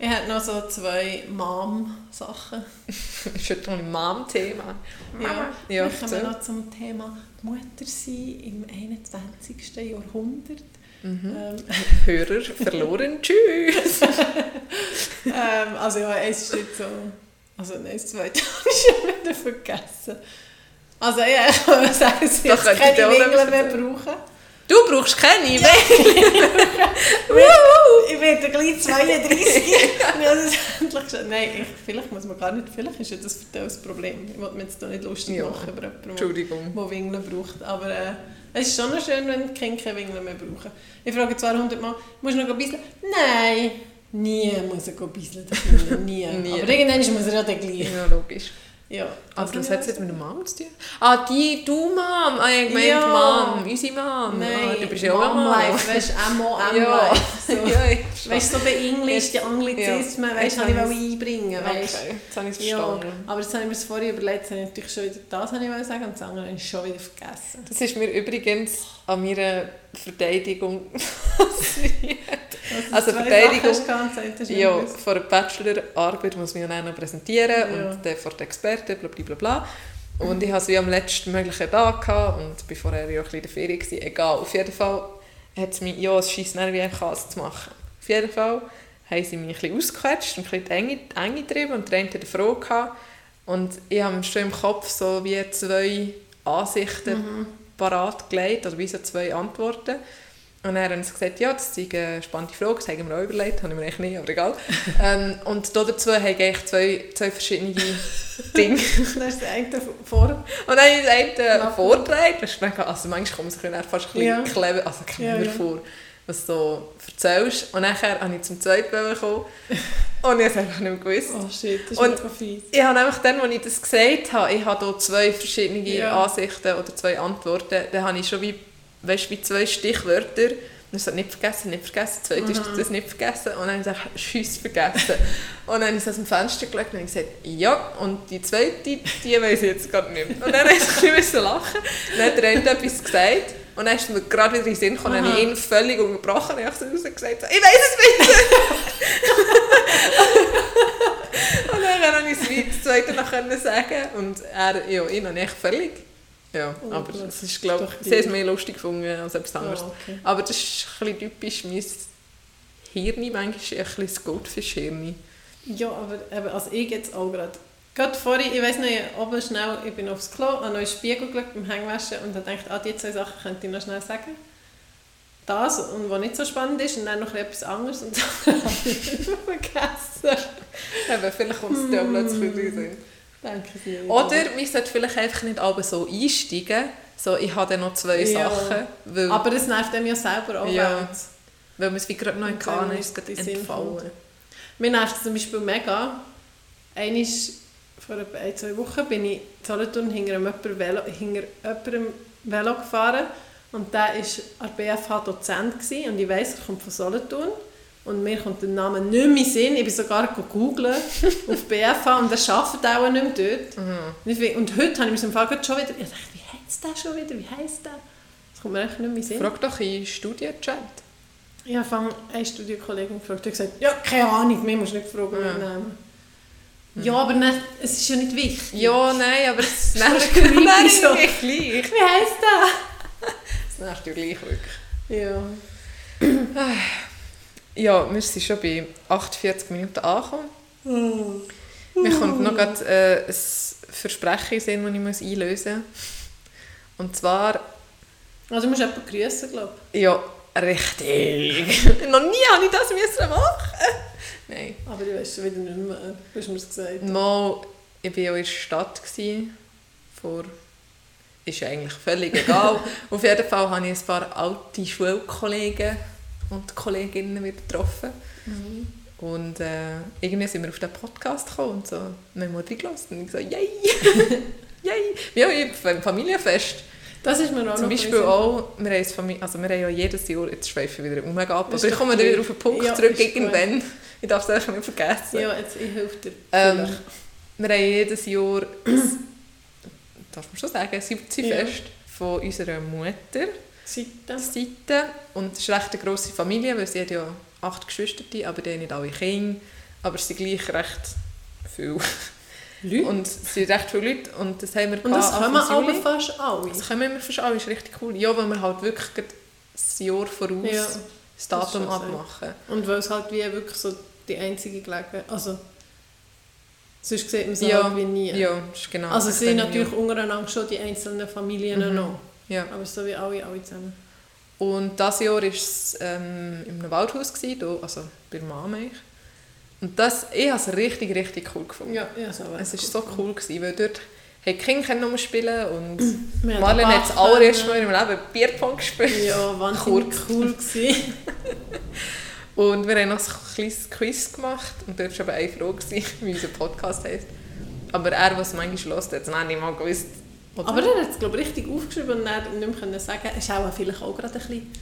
[SPEAKER 1] Ich habe noch so zwei Mom-Sachen.
[SPEAKER 2] das ist heute ein Mom-Thema.
[SPEAKER 1] Ja,
[SPEAKER 2] Ja,
[SPEAKER 1] wir kommen noch zum Thema Muttersein im 21. Jahrhundert.
[SPEAKER 2] Mhm.
[SPEAKER 1] Ähm,
[SPEAKER 2] Hörer verloren, tschüss!
[SPEAKER 1] ähm, also ja, es ist nicht so... Also nein, das zweite habe ich schon wieder vergessen. Also ja, ich kann sagen, ich jetzt
[SPEAKER 2] könnte
[SPEAKER 1] keine
[SPEAKER 2] ich etwas
[SPEAKER 1] mehr brauchen.
[SPEAKER 2] Du brauchst keine ja.
[SPEAKER 1] Ich werde gleich 32. ja, das ist endlich schon. Nein, ich, vielleicht muss man gar nicht. Vielleicht ist ja das für das Problem. Ich wollte mir jetzt da nicht lustig
[SPEAKER 2] Ja.
[SPEAKER 1] machen über jemanden, der Windeln braucht. Aber äh, es ist schon noch schön, wenn die Kinder keine mehr brauchen. Ich frage zwar 100 Mal, musst du noch bisseln? Nein, nie muss er bisseln. das Kind, Nie.
[SPEAKER 2] Nie.
[SPEAKER 1] Aber irgendwann muss er ja dann gleich.
[SPEAKER 2] Ja, logisch.
[SPEAKER 1] Ja.
[SPEAKER 2] Aber
[SPEAKER 1] Also,
[SPEAKER 2] was
[SPEAKER 1] ja,
[SPEAKER 2] hat es jetzt mit der Mom zu tun? Ah, die, du Mom! Ah, ich meinte
[SPEAKER 1] Ja.
[SPEAKER 2] Mom, unsere Mom.
[SPEAKER 1] Nein,
[SPEAKER 2] ah, du bist ja auch eine Mom.
[SPEAKER 1] Mom-Life, weißt du, M-O-M-Life.
[SPEAKER 2] Ja.
[SPEAKER 1] So.
[SPEAKER 2] ja, ich
[SPEAKER 1] Weißt du, so bei Englisch, die Anglizismen,
[SPEAKER 2] Ja.
[SPEAKER 1] weißt du, ich wollte einbringen. Weißt
[SPEAKER 2] Okay, jetzt habe ich es
[SPEAKER 1] Ja,
[SPEAKER 2] verstanden.
[SPEAKER 1] aber jetzt habe ich mir das vorher überlegt, habe ich natürlich schon wieder das habe ich sagen und das andere habe ich schon wieder vergessen.
[SPEAKER 2] Das ist mir übrigens an meiner Verteidigung passiert. Also Verteidigung-
[SPEAKER 1] ist
[SPEAKER 2] Ja, vor der Bachelorarbeit muss man ja noch präsentieren
[SPEAKER 1] Ja.
[SPEAKER 2] und dann vor den Experten, bla bla bla bla. Und ich hatte es wie am letzten möglichen Tag gehabt und bin vorher ja auch ein bisschen in der Ferien. Gewesen. Egal, auf jeden Fall hat es mich, ja, es scheisst nicht wie ein zu machen. Auf jeden Fall haben sie mich ein bisschen ausgequetscht und ein bisschen Enge, Enge getrieben und der eine hatte Frage gehabt. Und ich habe schon im Kopf so wie zwei Ansichten
[SPEAKER 1] Mhm.
[SPEAKER 2] parat gelegt, oder wie so zwei Antworten. Und dann haben sie gesagt, ja, das ist eine spannende Frage, das haben wir auch überlegt, habe ich mir eigentlich nicht, aber egal. ähm, und da dazu habe ich eigentlich zwei, zwei verschiedene Dinge.
[SPEAKER 1] Dann ist der eine vor.
[SPEAKER 2] Und dann habe ich eine
[SPEAKER 1] Ja.
[SPEAKER 2] vorgetragen, das ist mega, also manchmal kommt es mir fast ein bisschen
[SPEAKER 1] Ja.
[SPEAKER 2] clever, also clever
[SPEAKER 1] Ja,
[SPEAKER 2] vor, was du so erzählst. Und nachher habe ich zum zweiten gekommen und ich habe es einfach nicht mehr gewusst.
[SPEAKER 1] Oh shit, das ist
[SPEAKER 2] Und-
[SPEAKER 1] mega fies.
[SPEAKER 2] Ich habe einfach dann, als ich das gesagt habe, ich habe hier zwei verschiedene. Ansichten oder zwei Antworten, dann habe ich schon wie, weißt, wie zwei Stichwörter. Und ich so, nicht vergessen, nicht vergessen, das zweite ist
[SPEAKER 1] Mhm.
[SPEAKER 2] das nicht vergessen. Und dann habe ich gesagt, Schuss vergessen. und dann habe ich aus dem Fenster geschaut und gesagt, ja, und die zweite, die weiß ich jetzt gerade nicht mehr. Und dann habe ich ein bisschen lachen. Dann hat eine etwas gesagt. Und dann ist mir gerade wieder in den Sinn gekommen, habe ich ihn völlig unterbrochen und ich habe so rausgesagt, so, ich weiß es nicht. Und dann konnte ich es können sagen und er, ja, ihn habe ich völlig. Ja,
[SPEAKER 1] Oh
[SPEAKER 2] aber
[SPEAKER 1] Gott,
[SPEAKER 2] es ist, glaube ich, sehr mehr lustig gefunden als etwas anderes.
[SPEAKER 1] Oh, okay.
[SPEAKER 2] Aber das ist ein bisschen typisch mein Hirn, manchmal ein bisschen das Goldfisch-Hirn.
[SPEAKER 1] Ja, aber also ich jetzt auch gerade. Gerade vorhin, ich weiß nicht, oben schnell, ich bin aufs Klo, in den Spiegel geschaut beim Hängewaschen und habe gedacht, ah, die zwei Sachen könnte ich noch schnell sagen. Das und was nicht so spannend ist und dann noch etwas anderes und dann habe ich es vergessen.
[SPEAKER 2] Eben, vielleicht kommt es dir auch plötzlich wieder.
[SPEAKER 1] Danke sehr.
[SPEAKER 2] Oder man sollte vielleicht einfach nicht alle so einsteigen, so ich habe dann noch zwei
[SPEAKER 1] Ja.
[SPEAKER 2] Sachen, weil,
[SPEAKER 1] Aber das nervt einem ja selber auch.
[SPEAKER 2] Ja.
[SPEAKER 1] wenn-
[SPEAKER 2] weil man es wie gerade noch in Kahn ist, gerade entfallen.
[SPEAKER 1] Mir nervt es zum Beispiel mega. Einmal vor ein, zwei Wochen bin ich in Solothurn hinter einem jemandem Velo, hinter jemandem Velo gefahren und der war an der BFH Dozent gewesen, und ich weiss, er kommt von Solothurn und mir kommt der Name nicht mehr in den Sinn. Ich bin sogar googeln auf BFH und er arbeitet auch nicht mehr dort.
[SPEAKER 2] Mhm.
[SPEAKER 1] Und heute habe ich mir im Fall schon wieder... Ich dachte, wie heisst der schon wieder? Wie heisst der? Das kommt mir echt nicht mehr in den Sinn.
[SPEAKER 2] Frag doch in Studienchat.
[SPEAKER 1] Ich habe eine Studienkollegin gefragt, die hat gesagt, ja, keine Ahnung, mir musst du nicht fragen,
[SPEAKER 2] Ja.
[SPEAKER 1] ja. Namen. Ja, aber nicht, es ist ja nicht wichtig.
[SPEAKER 2] Ja, nein, aber es nervt nicht gleich.
[SPEAKER 1] Wie heisst der?
[SPEAKER 2] Es nervt ja gleich wirklich.
[SPEAKER 1] Ja.
[SPEAKER 2] Ja, wir sind schon bei 48 Minuten angekommen.
[SPEAKER 1] Oh.
[SPEAKER 2] Mir kommt noch gerade äh, ein Versprechen Sinn, das ich muss einlösen muss. Und zwar,
[SPEAKER 1] Also du musst jemanden grüßen, glaube
[SPEAKER 2] ja, richtig. noch nie habe ich das müssen machen. Nein.
[SPEAKER 1] ich. Aber ich weiß schon wieder nicht mehr. Du hast mir das gesagt.
[SPEAKER 2] Mal, ich war ja in der Stadt. Gewesen, vor, ist ja eigentlich völlig egal. Auf jeden Fall habe ich ein paar alte Schulkollegen und Kolleginnen wieder getroffen. Und äh, irgendwie sind wir auf den Podcast gekommen und so, wir haben mal reingelassen und ich so, yay! yay! Ja, ich- beim Familienfest.
[SPEAKER 1] Das ist mir auch
[SPEAKER 2] Zum Beispiel auch, wir haben, das Famili- also wir haben ja jedes Jahr, jetzt schweife ich wieder um ab, aber ich komme dann wieder auf den Punkt
[SPEAKER 1] Ja,
[SPEAKER 2] zurück irgendwann. Ich darf es einfach nicht vergessen.
[SPEAKER 1] Ja, jetzt, ich helfe dir.
[SPEAKER 2] Ähm, wir haben jedes Jahr ein darf man schon sagen, 70
[SPEAKER 1] Ja.
[SPEAKER 2] Fest von unserer Mutter.
[SPEAKER 1] Seite.
[SPEAKER 2] Seite. Und es ist recht eine grosse Familie, weil sie hat ja acht Geschwister, aber die haben nicht alle Kinder. Aber es sind gleich recht viele.
[SPEAKER 1] Leute.
[SPEAKER 2] Und es sind recht viele Leute. Und das haben wir
[SPEAKER 1] Und das kommen
[SPEAKER 2] Anfang
[SPEAKER 1] aber fast alle.
[SPEAKER 2] Das können wir fast alle, ist richtig cool. Ja, weil wir halt wirklich ein Jahr voraus
[SPEAKER 1] Ja,
[SPEAKER 2] das Datum
[SPEAKER 1] so.
[SPEAKER 2] abmachen.
[SPEAKER 1] Und weil es halt wie wirklich so die einzige Gelegenheit also sonst sieht man es
[SPEAKER 2] Ja,
[SPEAKER 1] halt wie nie.
[SPEAKER 2] Ja, das ist genau.
[SPEAKER 1] Also es
[SPEAKER 2] das
[SPEAKER 1] sind natürlich untereinander schon die einzelnen Familien
[SPEAKER 2] Mhm.
[SPEAKER 1] noch.
[SPEAKER 2] Ja.
[SPEAKER 1] aber so wie alle, alle zusammen.
[SPEAKER 2] Und dieses Jahr war es ähm, in einem Waldhaus, gewesen, hier, also bei Mama. Und das, ich habe es richtig, richtig cool gefunden.
[SPEAKER 1] Ja, ja, so
[SPEAKER 2] Es war so cool, gewesen, weil dort Kinder können nur spielen und
[SPEAKER 1] Wir
[SPEAKER 2] Marlene hat das allererste Mal in ihrem Leben Bierpong gespielt.
[SPEAKER 1] Ja, wahnsinnig cool gewesen.
[SPEAKER 2] Und wir haben noch ein kleines Quiz gemacht und dort war aber eine Frage, wie unser Podcast heisst. Aber er, was manchmal hört, hat es nicht mal gewusst. Oder?
[SPEAKER 1] Aber er hat es glaube ich richtig aufgeschrieben und dann nicht mehr können sagen. Er ist auch vielleicht auch gerade ein bisschen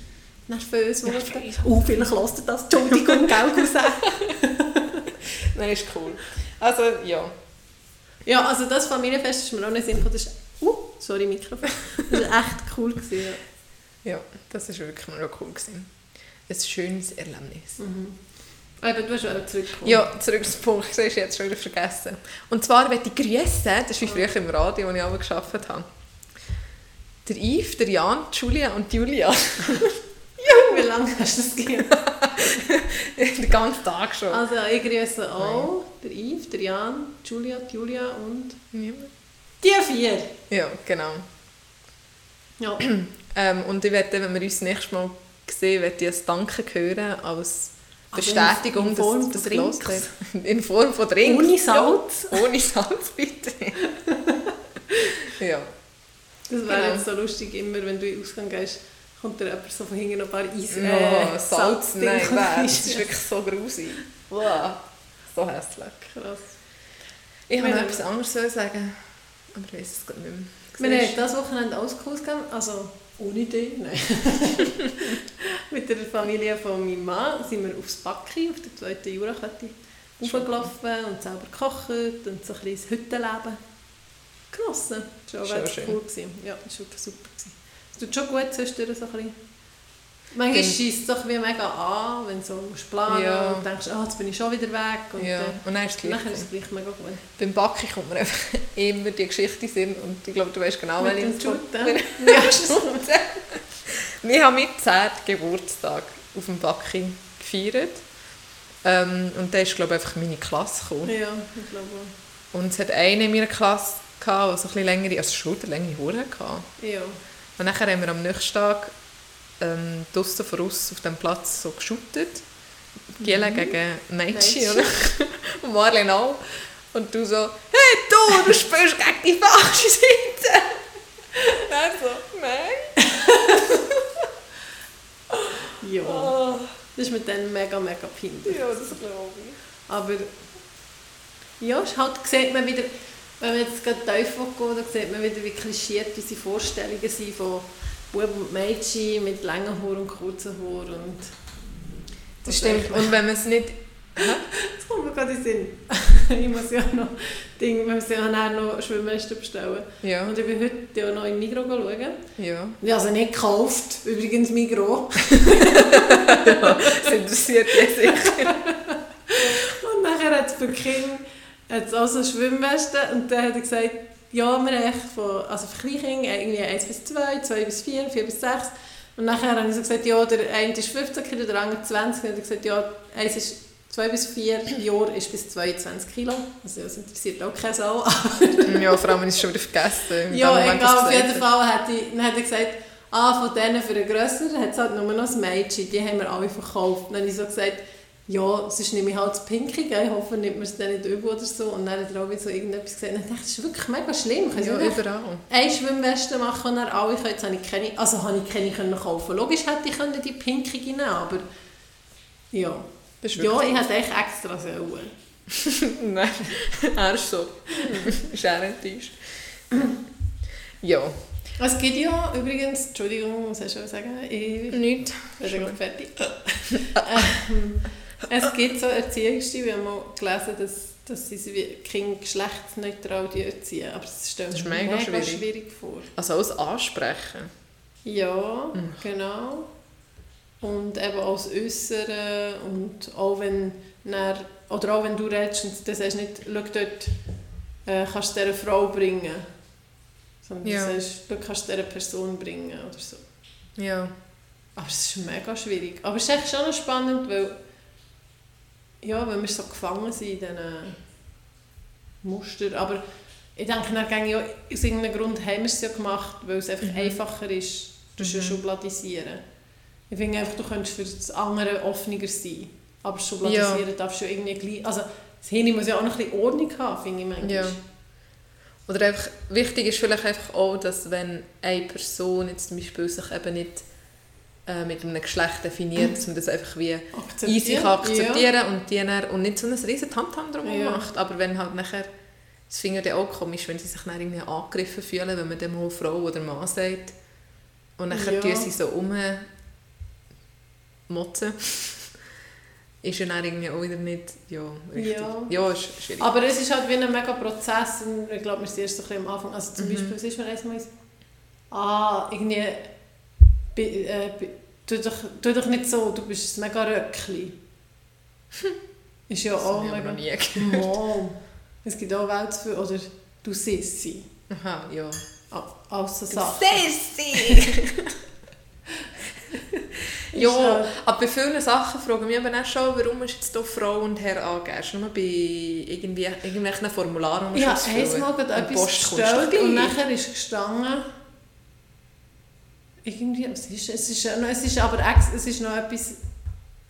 [SPEAKER 1] nervös geworden. Oh, vielleicht lässt er das. Entschuldigung, gell, Cousin.
[SPEAKER 2] Nein, ist cool. Also, ja.
[SPEAKER 1] Ja, also das Familienfest ist mir auch nicht Sinn gekommen. Das ist, uh, sorry, Mikrofon. Das war echt cool. Gewesen, ja.
[SPEAKER 2] Ja, das war wirklich mega cool. Gewesen. Ein schönes Erlebnis.
[SPEAKER 1] Mhm. Aber du hast auch zurückgekommen.
[SPEAKER 2] Ja, zurück zum Punkt, das hast du jetzt schon wieder vergessen. Und zwar möchte ich grüßen, das ist wie früher im Radio, wo ich auch gearbeitet habe. Der Yves, der Jan, die Julia und die Julia.
[SPEAKER 1] Wie lange hast du das gegeben?
[SPEAKER 2] Den ganzen Tag schon.
[SPEAKER 1] Also ich grüße auch der Yves, der Jan, die Julia, die Julia und
[SPEAKER 2] Niemand?
[SPEAKER 1] die vier.
[SPEAKER 2] Ja, genau.
[SPEAKER 1] Ja.
[SPEAKER 2] Ähm, und ich werde, wenn wir uns das nächste Mal sehen, werde ich ein Danke hören als Bestätigung,
[SPEAKER 1] in Form
[SPEAKER 2] dass das
[SPEAKER 1] Drinks?
[SPEAKER 2] In Form von Drinks.
[SPEAKER 1] Ohne Salz.
[SPEAKER 2] Ja, ohne Salz, bitte. ja.
[SPEAKER 1] Das wäre
[SPEAKER 2] Genau.
[SPEAKER 1] jetzt so lustig, immer wenn du in den Ausgang gehst, kommt dir jemand so von hinten noch ein paar Eis,
[SPEAKER 2] Oh,
[SPEAKER 1] äh,
[SPEAKER 2] Salz, nein, wer? das ist wirklich so grusig. Wow. So hässlich.
[SPEAKER 1] Krass.
[SPEAKER 2] Ich wollte etwas anderes sagen, aber ich weiß es gerade nicht mehr.
[SPEAKER 1] Wir haben das Wochenende alles ausgegeben, also ohne Idee, nein. Mit der Familie von meinem Mann sind wir aufs Backi, auf der zweiten Jurakette, hochgelaufen und selber gekocht und so ein bisschen das Hüttenleben genossen. Das war
[SPEAKER 2] Schon schön.
[SPEAKER 1] cool. Gewesen. Ja, das war wirklich super. Gewesen. Es tut schon gut zwischendurch so ein bisschen. Manchmal
[SPEAKER 2] Dann-
[SPEAKER 1] schießt es doch wie mega an, wenn du so musst planen
[SPEAKER 2] Ja.
[SPEAKER 1] und denkst, ah, jetzt bin ich schon wieder weg. Und
[SPEAKER 2] Ja,
[SPEAKER 1] äh,
[SPEAKER 2] und dann ist es gleich.
[SPEAKER 1] nachher ist es gleich mega gut.
[SPEAKER 2] Beim Backen kommt mir einfach immer die Geschichte in und ich glaube, du weißt genau,
[SPEAKER 1] Mit dem
[SPEAKER 2] es
[SPEAKER 1] Schuten?
[SPEAKER 2] kommt.
[SPEAKER 1] Ja,
[SPEAKER 2] Wir haben meinen 10. Geburtstag auf dem Backing gefeiert. Ähm, und da ist, glaube ich, einfach meine Klasse gekommen.
[SPEAKER 1] ja, ich glaube auch.
[SPEAKER 2] Und es hat eine in meiner Klasse, gehabt, die so ein bisschen längere, also schulterlänge Haare hatte.
[SPEAKER 1] Ja.
[SPEAKER 2] Und nachher haben wir am nächsten Tag ähm, draussen voraus auf dem Platz so geschootet. Giele gegen Mädchen, oder? Und Marlene auch. Und du so, hey du, du spielst gegen die falsche Seite. Dann so, nein.
[SPEAKER 1] Ja.
[SPEAKER 2] Oh,
[SPEAKER 1] Das ist mir dann mega, mega peinlich.
[SPEAKER 2] ja, das glaube ich.
[SPEAKER 1] Aber ja, es halt, sieht man wieder, wenn man jetzt gerade tiefer geht, dann sieht man wieder, wie klischiert unsere Vorstellungen sind von Buben und Mädchen mit langen Haaren und kurzen Haaren. Und
[SPEAKER 2] Das stimmt. Und wenn man es nicht...
[SPEAKER 1] Jetzt kommt mir gerade in den Sinn. ich muss ja noch Ding, wir müssen ja nachher noch Schwimmwesten bestellen.
[SPEAKER 2] Ja,
[SPEAKER 1] Und ich bin heute ja noch in Migros schauen.
[SPEAKER 2] ja.
[SPEAKER 1] Ich habe sie nicht gekauft, übrigens Migros.
[SPEAKER 2] Das interessiert dich sicher.
[SPEAKER 1] Und nachher hat es für Kinder hat's auch so Schwimmwesten und dann hat er gesagt, ja, wir haben echt von, also für Kleinkinder irgendwie 1 bis 2, 2 bis 4, 4 bis 6. Und nachher habe ich so gesagt, ja, der eine ist 15 Kilo, der andere 20. Und hat gesagt, ja, eins ist 2 bis 4 Jahre ist bis 22 Kilo. Also das interessiert auch keine Sau.
[SPEAKER 2] Ja, vor allem, wenn ich es schon wieder vergessen
[SPEAKER 1] ja, egal, auf jeden Fall hat, ich, dann hat er gesagt, ah, von denen für einen grösseren hat es halt nur noch ein Mädchen, die haben wir alle verkauft. Dann habe ich so gesagt, ja, sonst nehme ich halt das Pinky, ich hoffe, nimmt man es dann nicht übel oder so. Und dann hat er auch wieder so irgendetwas gesagt. Und dann dachte ich, das ist wirklich mega schlimm. Ich
[SPEAKER 2] Ja, überall.
[SPEAKER 1] eine Schwimmweste machen und dann alle können. Jetzt habe ich keine, also habe ich keine können kaufen. Logisch hätte ich können die Pinky nehmen aber ja. Ja, ich hätte echt extra sollen.
[SPEAKER 2] Nein, er ist so. ist er enttäuscht. ja,
[SPEAKER 1] Es gibt ja übrigens, Entschuldigung, was hast du sagen? Ich
[SPEAKER 2] nichts.
[SPEAKER 1] bin gerade fertig. ähm, es gibt so Erziehungsstile, wir haben mal gelesen, dass, dass sie Kinder geschlechtsneutral erziehen. Aber das stellt
[SPEAKER 2] Das ist mega
[SPEAKER 1] mega
[SPEAKER 2] schwierig.
[SPEAKER 1] schwierig vor.
[SPEAKER 2] Also alles ansprechen.
[SPEAKER 1] Ja,
[SPEAKER 2] Mhm.
[SPEAKER 1] genau. Und eben auch das Äußere und auch wenn dann, oder auch wenn du redest und sagst du nicht, schau dort, äh, kannst du dieser Frau bringen. Sondern
[SPEAKER 2] Ja.
[SPEAKER 1] du sagst, du kannst dieser Person bringen oder so.
[SPEAKER 2] Ja.
[SPEAKER 1] Aber es ist mega schwierig. Aber es ist echt schon noch spannend, weil ja, wenn wir so gefangen sind in diesen Mustern. Aber ich denke, dann gehe auch, aus irgendeinem Grund haben wir es ja gemacht, weil es einfach
[SPEAKER 2] Mhm.
[SPEAKER 1] einfacher ist, das
[SPEAKER 2] Mhm.
[SPEAKER 1] Schubladisieren. Ich finde einfach, du könntest für das andere offener sein. Aber Schubladisieren darfst du ja irgendwie gleich... Also das Hirn muss ja auch noch ein bisschen Ordnung haben, finde ich manchmal.
[SPEAKER 2] Ja. Oder einfach, wichtig ist vielleicht einfach auch, dass wenn eine Person jetzt zum Beispiel sich eben nicht äh, mit einem Geschlecht definiert, dass man das einfach wie easy kann akzeptieren und, die dann, und nicht so ein riesen Tamtam drum
[SPEAKER 1] Ja.
[SPEAKER 2] macht. Aber wenn halt nachher, das finde ich dann auch komisch, wenn sie sich dann irgendwie angegriffen fühlen, wenn man dem mal Frau oder Mann sagt und nachher
[SPEAKER 1] Ja.
[SPEAKER 2] tun sie so rummotzen, ist ja dann irgendwie auch wieder nicht, ja, richtig.
[SPEAKER 1] Ja.
[SPEAKER 2] ja ist schwierig.
[SPEAKER 1] Aber es ist halt wie ein mega Prozess und ich glaube, wir sind erst so ein bisschen am Anfang. Also zum
[SPEAKER 2] Mhm.
[SPEAKER 1] Beispiel, was ist mir einmal ah, irgendwie, äh, tu, doch, tu doch nicht so, du bist ein mega Röckli. Ist ja
[SPEAKER 2] das
[SPEAKER 1] auch mega...
[SPEAKER 2] noch nie gehört.
[SPEAKER 1] Mom. Es gibt auch Welt für, oder du Sissi.
[SPEAKER 2] Aha, ja.
[SPEAKER 1] Alles so Sachen.
[SPEAKER 2] Sissi!
[SPEAKER 1] Ist
[SPEAKER 2] ja,
[SPEAKER 1] halt-
[SPEAKER 2] aber bei vielen Sachen fragen wir eben auch schon, warum ist jetzt hier Frau und Herr angegeben? Ist nur bei irgendwie, irgendwelchen Formularen ausfüllen.
[SPEAKER 1] einmal gerade etwas gestellt und nachher ist gestanden, irgendwie, was ist, es ist, ja noch- es ist aber es ist noch etwas,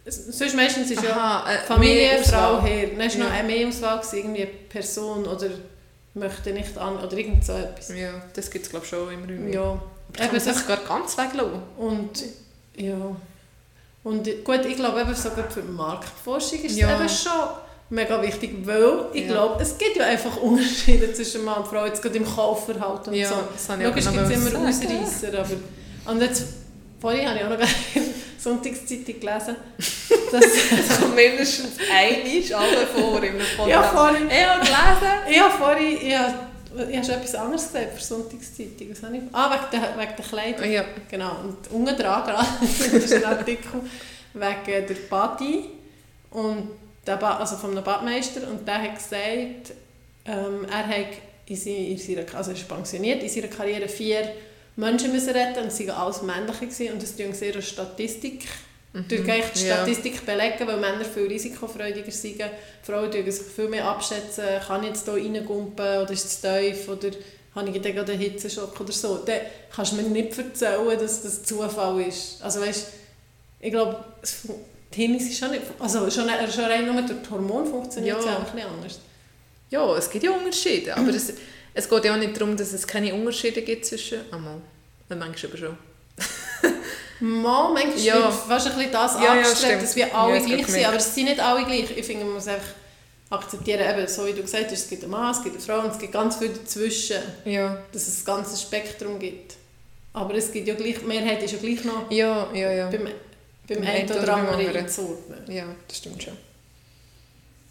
[SPEAKER 1] es, sonst meistens ist ja
[SPEAKER 2] Aha, äh,
[SPEAKER 1] Familie, Frau,
[SPEAKER 2] Auswahl.
[SPEAKER 1] Herr, dann ist noch
[SPEAKER 2] Ja.
[SPEAKER 1] eine Mehrauswahl gewesen, irgendwie Person oder möchte nicht an, oder irgend so etwas.
[SPEAKER 2] Ja, das gibt es glaube ich schon immer wieder.
[SPEAKER 1] Ja,
[SPEAKER 2] Aber kann man
[SPEAKER 1] eben
[SPEAKER 2] sich
[SPEAKER 1] das,
[SPEAKER 2] gar ganz weglassen.
[SPEAKER 1] und ja, und gut, ich glaube eben sogar für die Marktforschung ist es
[SPEAKER 2] Ja.
[SPEAKER 1] eben schon mega wichtig, weil ich
[SPEAKER 2] Ja.
[SPEAKER 1] glaube, es gibt ja einfach Unterschiede zwischen Mann und Frau, jetzt gerade im Kaufverhalten und
[SPEAKER 2] Ja,
[SPEAKER 1] so.
[SPEAKER 2] das
[SPEAKER 1] Logisch gibt es
[SPEAKER 2] noch
[SPEAKER 1] immer. Ausreißer, aber... Und jetzt, vorhin habe ich auch noch eine Sonntagszeitung gelesen, dass...
[SPEAKER 2] Das kommt mindestens einmal alle vor einem Podcast.
[SPEAKER 1] ja, vorhin...
[SPEAKER 2] Ich habe gelesen.
[SPEAKER 1] Habe vorhin... Ich habe, ich habe schon etwas anderes gesagt für Sonntagszeitung. Was habe ich... Ah, wegen der, wegen der Kleidung.
[SPEAKER 2] Ja.
[SPEAKER 1] Genau. Und unten dran gerade, ist ein Artikel wegen der Badi und der ba also vom Badmeister und der hat gesagt, ähm, er hat in seiner, also er ist pensioniert, in seiner Karriere vier Menschen müssen retten und sie waren alles männliche und das tun sehr eine Statistik durch eigentlich die
[SPEAKER 2] Ja.
[SPEAKER 1] Statistik belegen, weil Männer viel risikofreudiger sind. Frauen tun sich viel mehr abschätzen, kann ich jetzt hier reingumpen oder ist es tief oder habe ich gerade einen Hitzeschock oder so. Dann kannst du mir nicht erzählen, dass das Zufall ist. Also weißt, ich glaube, es die Hirne sind schon nicht... Also schon, schon rein nur durch die Hormone funktioniert es
[SPEAKER 2] Ja.
[SPEAKER 1] ja. ein bisschen anders.
[SPEAKER 2] Ja, es gibt ja Unterschiede, aber es, es geht ja auch nicht darum, dass es keine Unterschiede gibt zwischen... Einmal, manchmal aber schon.
[SPEAKER 1] Mal, manchmal
[SPEAKER 2] Ja.
[SPEAKER 1] wird fast ein bisschen das
[SPEAKER 2] Ja, ja,
[SPEAKER 1] angestrebt,
[SPEAKER 2] stimmt.
[SPEAKER 1] dass wir alle
[SPEAKER 2] Ja,
[SPEAKER 1] gleich sind, aber es sind nicht alle gleich. Ich finde, man muss einfach akzeptieren, eben, so wie du gesagt hast, es gibt einen Mann, es gibt eine Frau und es gibt ganz viel dazwischen,
[SPEAKER 2] Ja.
[SPEAKER 1] dass es ein ganzes Spektrum gibt. Aber es gibt ja gleich, die Mehrheit ist ja gleich noch
[SPEAKER 2] Ja, ja, ja.
[SPEAKER 1] beim, beim einen oder anderen
[SPEAKER 2] anderen.
[SPEAKER 1] einzuordnen.
[SPEAKER 2] Ja, das stimmt schon.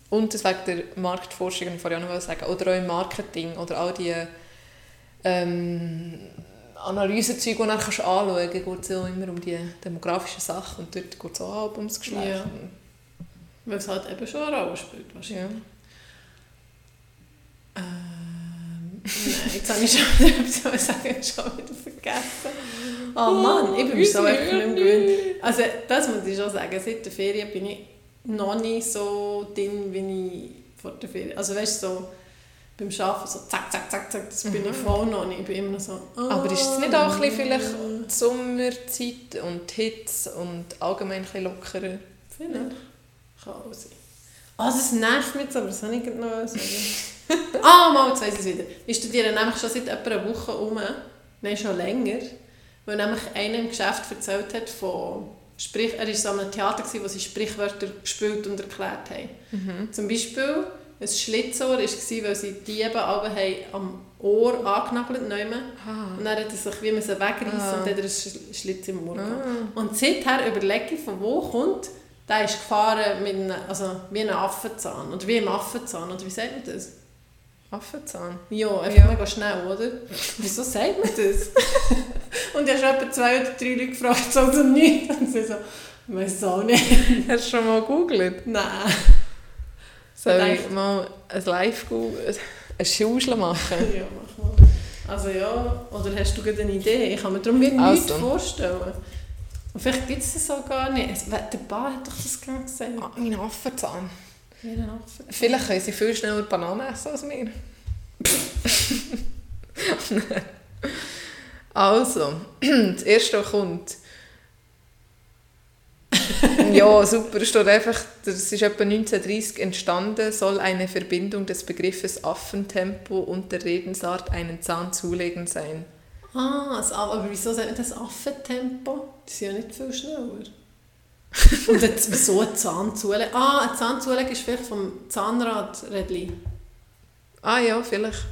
[SPEAKER 2] Und das wegen der Marktforschung, ich vorhin auch noch sagen, oder auch im Marketing, oder all die ähm, Analysezeuge, die du dann kannst anschauen kannst, geht es ja immer um die demografischen Sachen und dort geht es auch ums Geschlecht.
[SPEAKER 1] Ja. Weil es halt eben schon eine Rolle spielt. Wahrscheinlich.
[SPEAKER 2] Ja.
[SPEAKER 1] Ähm, nein, jetzt habe ich schon wieder etwas sagen, schon wieder vergessen. Oh Mann, ich bin mir so einfach nicht mehr gewöhnt. Also das muss ich schon sagen, seit der Ferien bin ich noch nicht so drin, wie ich vor der Ferien. Also weißt du, so beim Arbeiten so zack, zack, zack, zack, das bin ich voll noch nicht. Ich bin immer so...
[SPEAKER 2] Aber ist es nicht auch ein bisschen
[SPEAKER 1] ah,
[SPEAKER 2] vielleicht die Sommerzeit und die Hitze und allgemein ein bisschen lockerer?
[SPEAKER 1] Vielleicht. Kann auch sein. Ah, das nervt mich jetzt, aber das habe ich gerade noch sagen. ah, mal, jetzt weiss ich es wieder. Ich studiere nämlich schon seit etwa einer Woche um, nein, schon länger, weil nämlich einer im Geschäft erzählt hat von, Sprich, er war so an einem Theater, gewesen, wo sie Sprichwörter gespielt und erklärt haben. Zum Beispiel, ein Schlitzohr war, weil sie die Diebe am Ohr angenagelt haben.
[SPEAKER 2] Ah.
[SPEAKER 1] Und dann hat er sich wie wegreißen
[SPEAKER 2] Ah.
[SPEAKER 1] und dann hat er einen Sch- Schlitz im Ohr.
[SPEAKER 2] Ah.
[SPEAKER 1] Und seither überlege ich, von wo kommt der ist gefahren mit einem, also wie einem Affenzahn. Oder wie im Affenzahn. Oder wie sagt man das?
[SPEAKER 2] Affenzahn.
[SPEAKER 1] Ja, einfach
[SPEAKER 2] Ja.
[SPEAKER 1] mega schnell, oder? Wieso sagt man das? und ich habe etwa zwei oder drei Leute gefragt, so oder nicht. Und sie so, ich weiss auch nicht.
[SPEAKER 2] Hast du schon mal gegoogelt?
[SPEAKER 1] Nein.
[SPEAKER 2] Soll
[SPEAKER 1] Nein.
[SPEAKER 2] ich mal ein live googeln ein Schauschel machen?
[SPEAKER 1] Ja, mach mal. Also ja, oder hast du gerade eine Idee? Ich kann mir darum wirklich
[SPEAKER 2] Also.
[SPEAKER 1] nichts vorstellen. Und vielleicht gibt es das auch gar nicht. Der Bar hat doch das gerne gesagt.
[SPEAKER 2] Ah, mein Affenzahn.
[SPEAKER 1] Affe.
[SPEAKER 2] Vielleicht können sie viel schneller Bananen essen als wir. also, das erste, kommt. ja, super. Es steht einfach, das ist etwa 1930 entstanden, soll eine Verbindung des Begriffes Affentempo und der Redensart einen Zahn zulegen sein.
[SPEAKER 1] Ah, aber wieso sagt man das Affentempo? Das ist ja nicht viel schneller. Und jetzt, wieso ein Zahn zulegen? Ah, ein Zahn zulegen ist vielleicht vom Zahnradrädli.
[SPEAKER 2] Ah ja, vielleicht.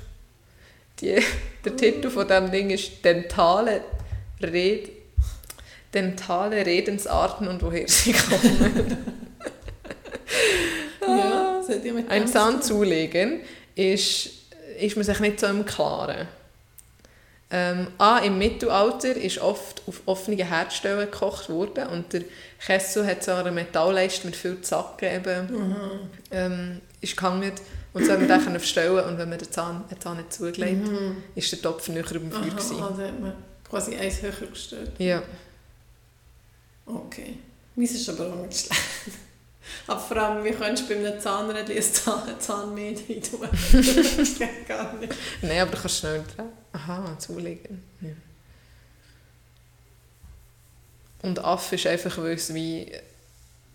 [SPEAKER 2] Die, der Titel von diesem Ding ist Dentale, Red, Dentale Redensarten und woher sie kommen.
[SPEAKER 1] Ja,
[SPEAKER 2] Ein Zahn zulegen ist, ist man sich nicht so im Klaren. Ähm, A, im Mittelalter ist oft auf offenen Herdstellen gekocht worden und der Kessel hat so eine Metallleiste mit viel Zacken eben, ähm, ist gehangen und so haben wir den können verstellen und wenn man den Zahn, den Zahn nicht zugelegt
[SPEAKER 1] Mhm.
[SPEAKER 2] ist der Topf näher beim Feuer
[SPEAKER 1] Aha,
[SPEAKER 2] gewesen.
[SPEAKER 1] also hat man quasi eins höher gestellt.
[SPEAKER 2] Ja.
[SPEAKER 1] Okay. Meins ist aber auch nicht schlecht. Aber vor allem, wie könntest du bei einem Zahnrädchen ein Zahn, Zahn mehr rein tun? Das geht gar nicht.
[SPEAKER 2] Nein, aber du kannst schnell drehen. Aha, zulegen. Ja. Und Affe ist einfach, weil es wie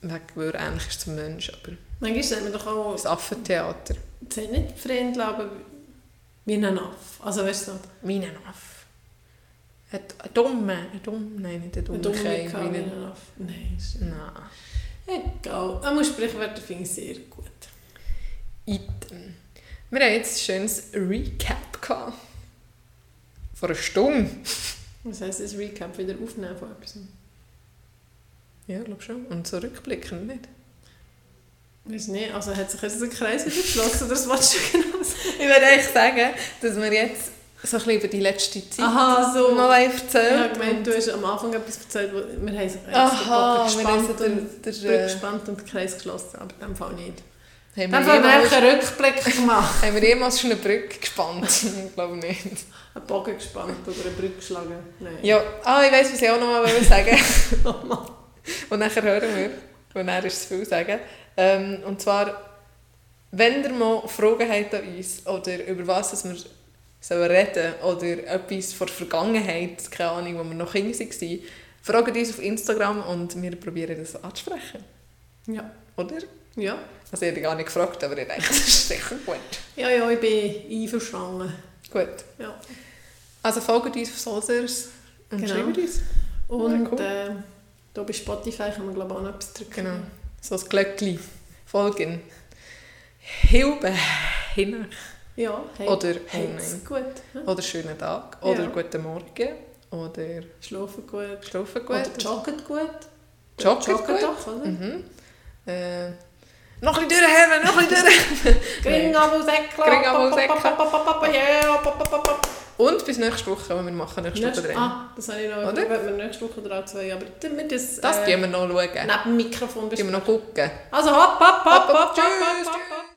[SPEAKER 2] weil er ähnlich ist zum Mensch, aber
[SPEAKER 1] Manchmal sagt man doch auch,
[SPEAKER 2] das Affentheater.
[SPEAKER 1] es sind nicht Fremdler, aber wie ein Aff. Also weißt du, so,
[SPEAKER 2] Meinen Aff. Ein ein dummer, ein dumm, nein, nicht ein
[SPEAKER 1] ein
[SPEAKER 2] dummer Keim,
[SPEAKER 1] wie
[SPEAKER 2] wie ein-
[SPEAKER 1] ein Aff. Nein, ist
[SPEAKER 2] Nein.
[SPEAKER 1] egal. Aber Sprichwörter finde ich sehr gut.
[SPEAKER 2] Item. Wir haben jetzt ein schönes Recap gehabt. Vor einer Stunde.
[SPEAKER 1] Was heisst das Recap wieder aufnehmen von etwas?
[SPEAKER 2] Ja, ich glaube schon. Und so rückblickend nicht.
[SPEAKER 1] Weiß nicht, also hat sich jetzt ein Kreis wieder geschlossen, oder was willst du genau sagen?
[SPEAKER 2] Ich würde eigentlich sagen, dass wir jetzt so ein bisschen über die letzte Zeit
[SPEAKER 1] Aha, so.
[SPEAKER 2] mal
[SPEAKER 1] Ich
[SPEAKER 2] erzählt
[SPEAKER 1] habe gemeint, du hast am Anfang etwas erzählt, wo wir haben extra
[SPEAKER 2] Aha,
[SPEAKER 1] Bogen
[SPEAKER 2] wir haben so
[SPEAKER 1] gespannt
[SPEAKER 2] den,
[SPEAKER 1] und
[SPEAKER 2] der,
[SPEAKER 1] Brücke
[SPEAKER 2] der,
[SPEAKER 1] gespannt und den Kreis geschlossen, aber in dem Fall nicht.
[SPEAKER 2] haben,
[SPEAKER 1] In
[SPEAKER 2] wir jemals,
[SPEAKER 1] einen Rückblick gemacht.
[SPEAKER 2] haben wir jemals schon eine Brücke gespannt? ich glaube nicht.
[SPEAKER 1] Einen Bogen gespannt oder eine Brücke geschlagen. Nein.
[SPEAKER 2] Ja, ah, ich weiss, was ich auch noch mal sagen wollte. Und nachher hören wir, und dann ist es viel sagen. Ähm, und zwar, wenn ihr mal Fragen habt an uns oder über was dass wir sollen reden oder etwas von der Vergangenheit, keine Ahnung, wo wir noch Kinder waren, fragt uns auf Instagram und wir probieren das anzusprechen.
[SPEAKER 1] Ja.
[SPEAKER 2] Oder?
[SPEAKER 1] Ja.
[SPEAKER 2] Also ich habe gar nicht gefragt, aber ich denke, das ist sicher gut.
[SPEAKER 1] ja, ja, ich bin einverstanden.
[SPEAKER 2] Gut.
[SPEAKER 1] Ja.
[SPEAKER 2] Also folgt uns auf Solsers und
[SPEAKER 1] Genau.
[SPEAKER 2] schreibt uns.
[SPEAKER 1] Und
[SPEAKER 2] Ja, cool.
[SPEAKER 1] äh, da bei Spotify kann man glaube ich auch noch etwas drücken.
[SPEAKER 2] Genau. So ein Glöckchen. Folgen. Hilbe. Hin.
[SPEAKER 1] Ja, hey,
[SPEAKER 2] Oder
[SPEAKER 1] hey, gut. hm?
[SPEAKER 2] Oder schönen Tag. Oder
[SPEAKER 1] Ja.
[SPEAKER 2] guten Morgen. Oder
[SPEAKER 1] Schlafen gut.
[SPEAKER 2] schlafen gut.
[SPEAKER 1] Oder joggen gut.
[SPEAKER 2] Joggen
[SPEAKER 1] Joggen
[SPEAKER 2] gut.
[SPEAKER 1] doch, oder?
[SPEAKER 2] Mhm. Äh, noch ein bisschen durchheben, noch ein bisschen durchheben.
[SPEAKER 1] Gring am Säckchen.
[SPEAKER 2] Gring am Säckchen. Und bis nächste Woche, weil wir machen nächste Woche drin.
[SPEAKER 1] ah, das habe ich noch.
[SPEAKER 2] Oder?
[SPEAKER 1] Wir nächste Woche dran zwei, aber wir das,
[SPEAKER 2] Das
[SPEAKER 1] äh,
[SPEAKER 2] tun wir noch schauen.
[SPEAKER 1] neben dem Mikrofon
[SPEAKER 2] Gehen wir
[SPEAKER 1] besprechen.
[SPEAKER 2] noch gucken.
[SPEAKER 1] Also hopp, hopp, hopp,
[SPEAKER 2] Hopp, hopp,
[SPEAKER 1] hopp, hopp, hopp, hopp.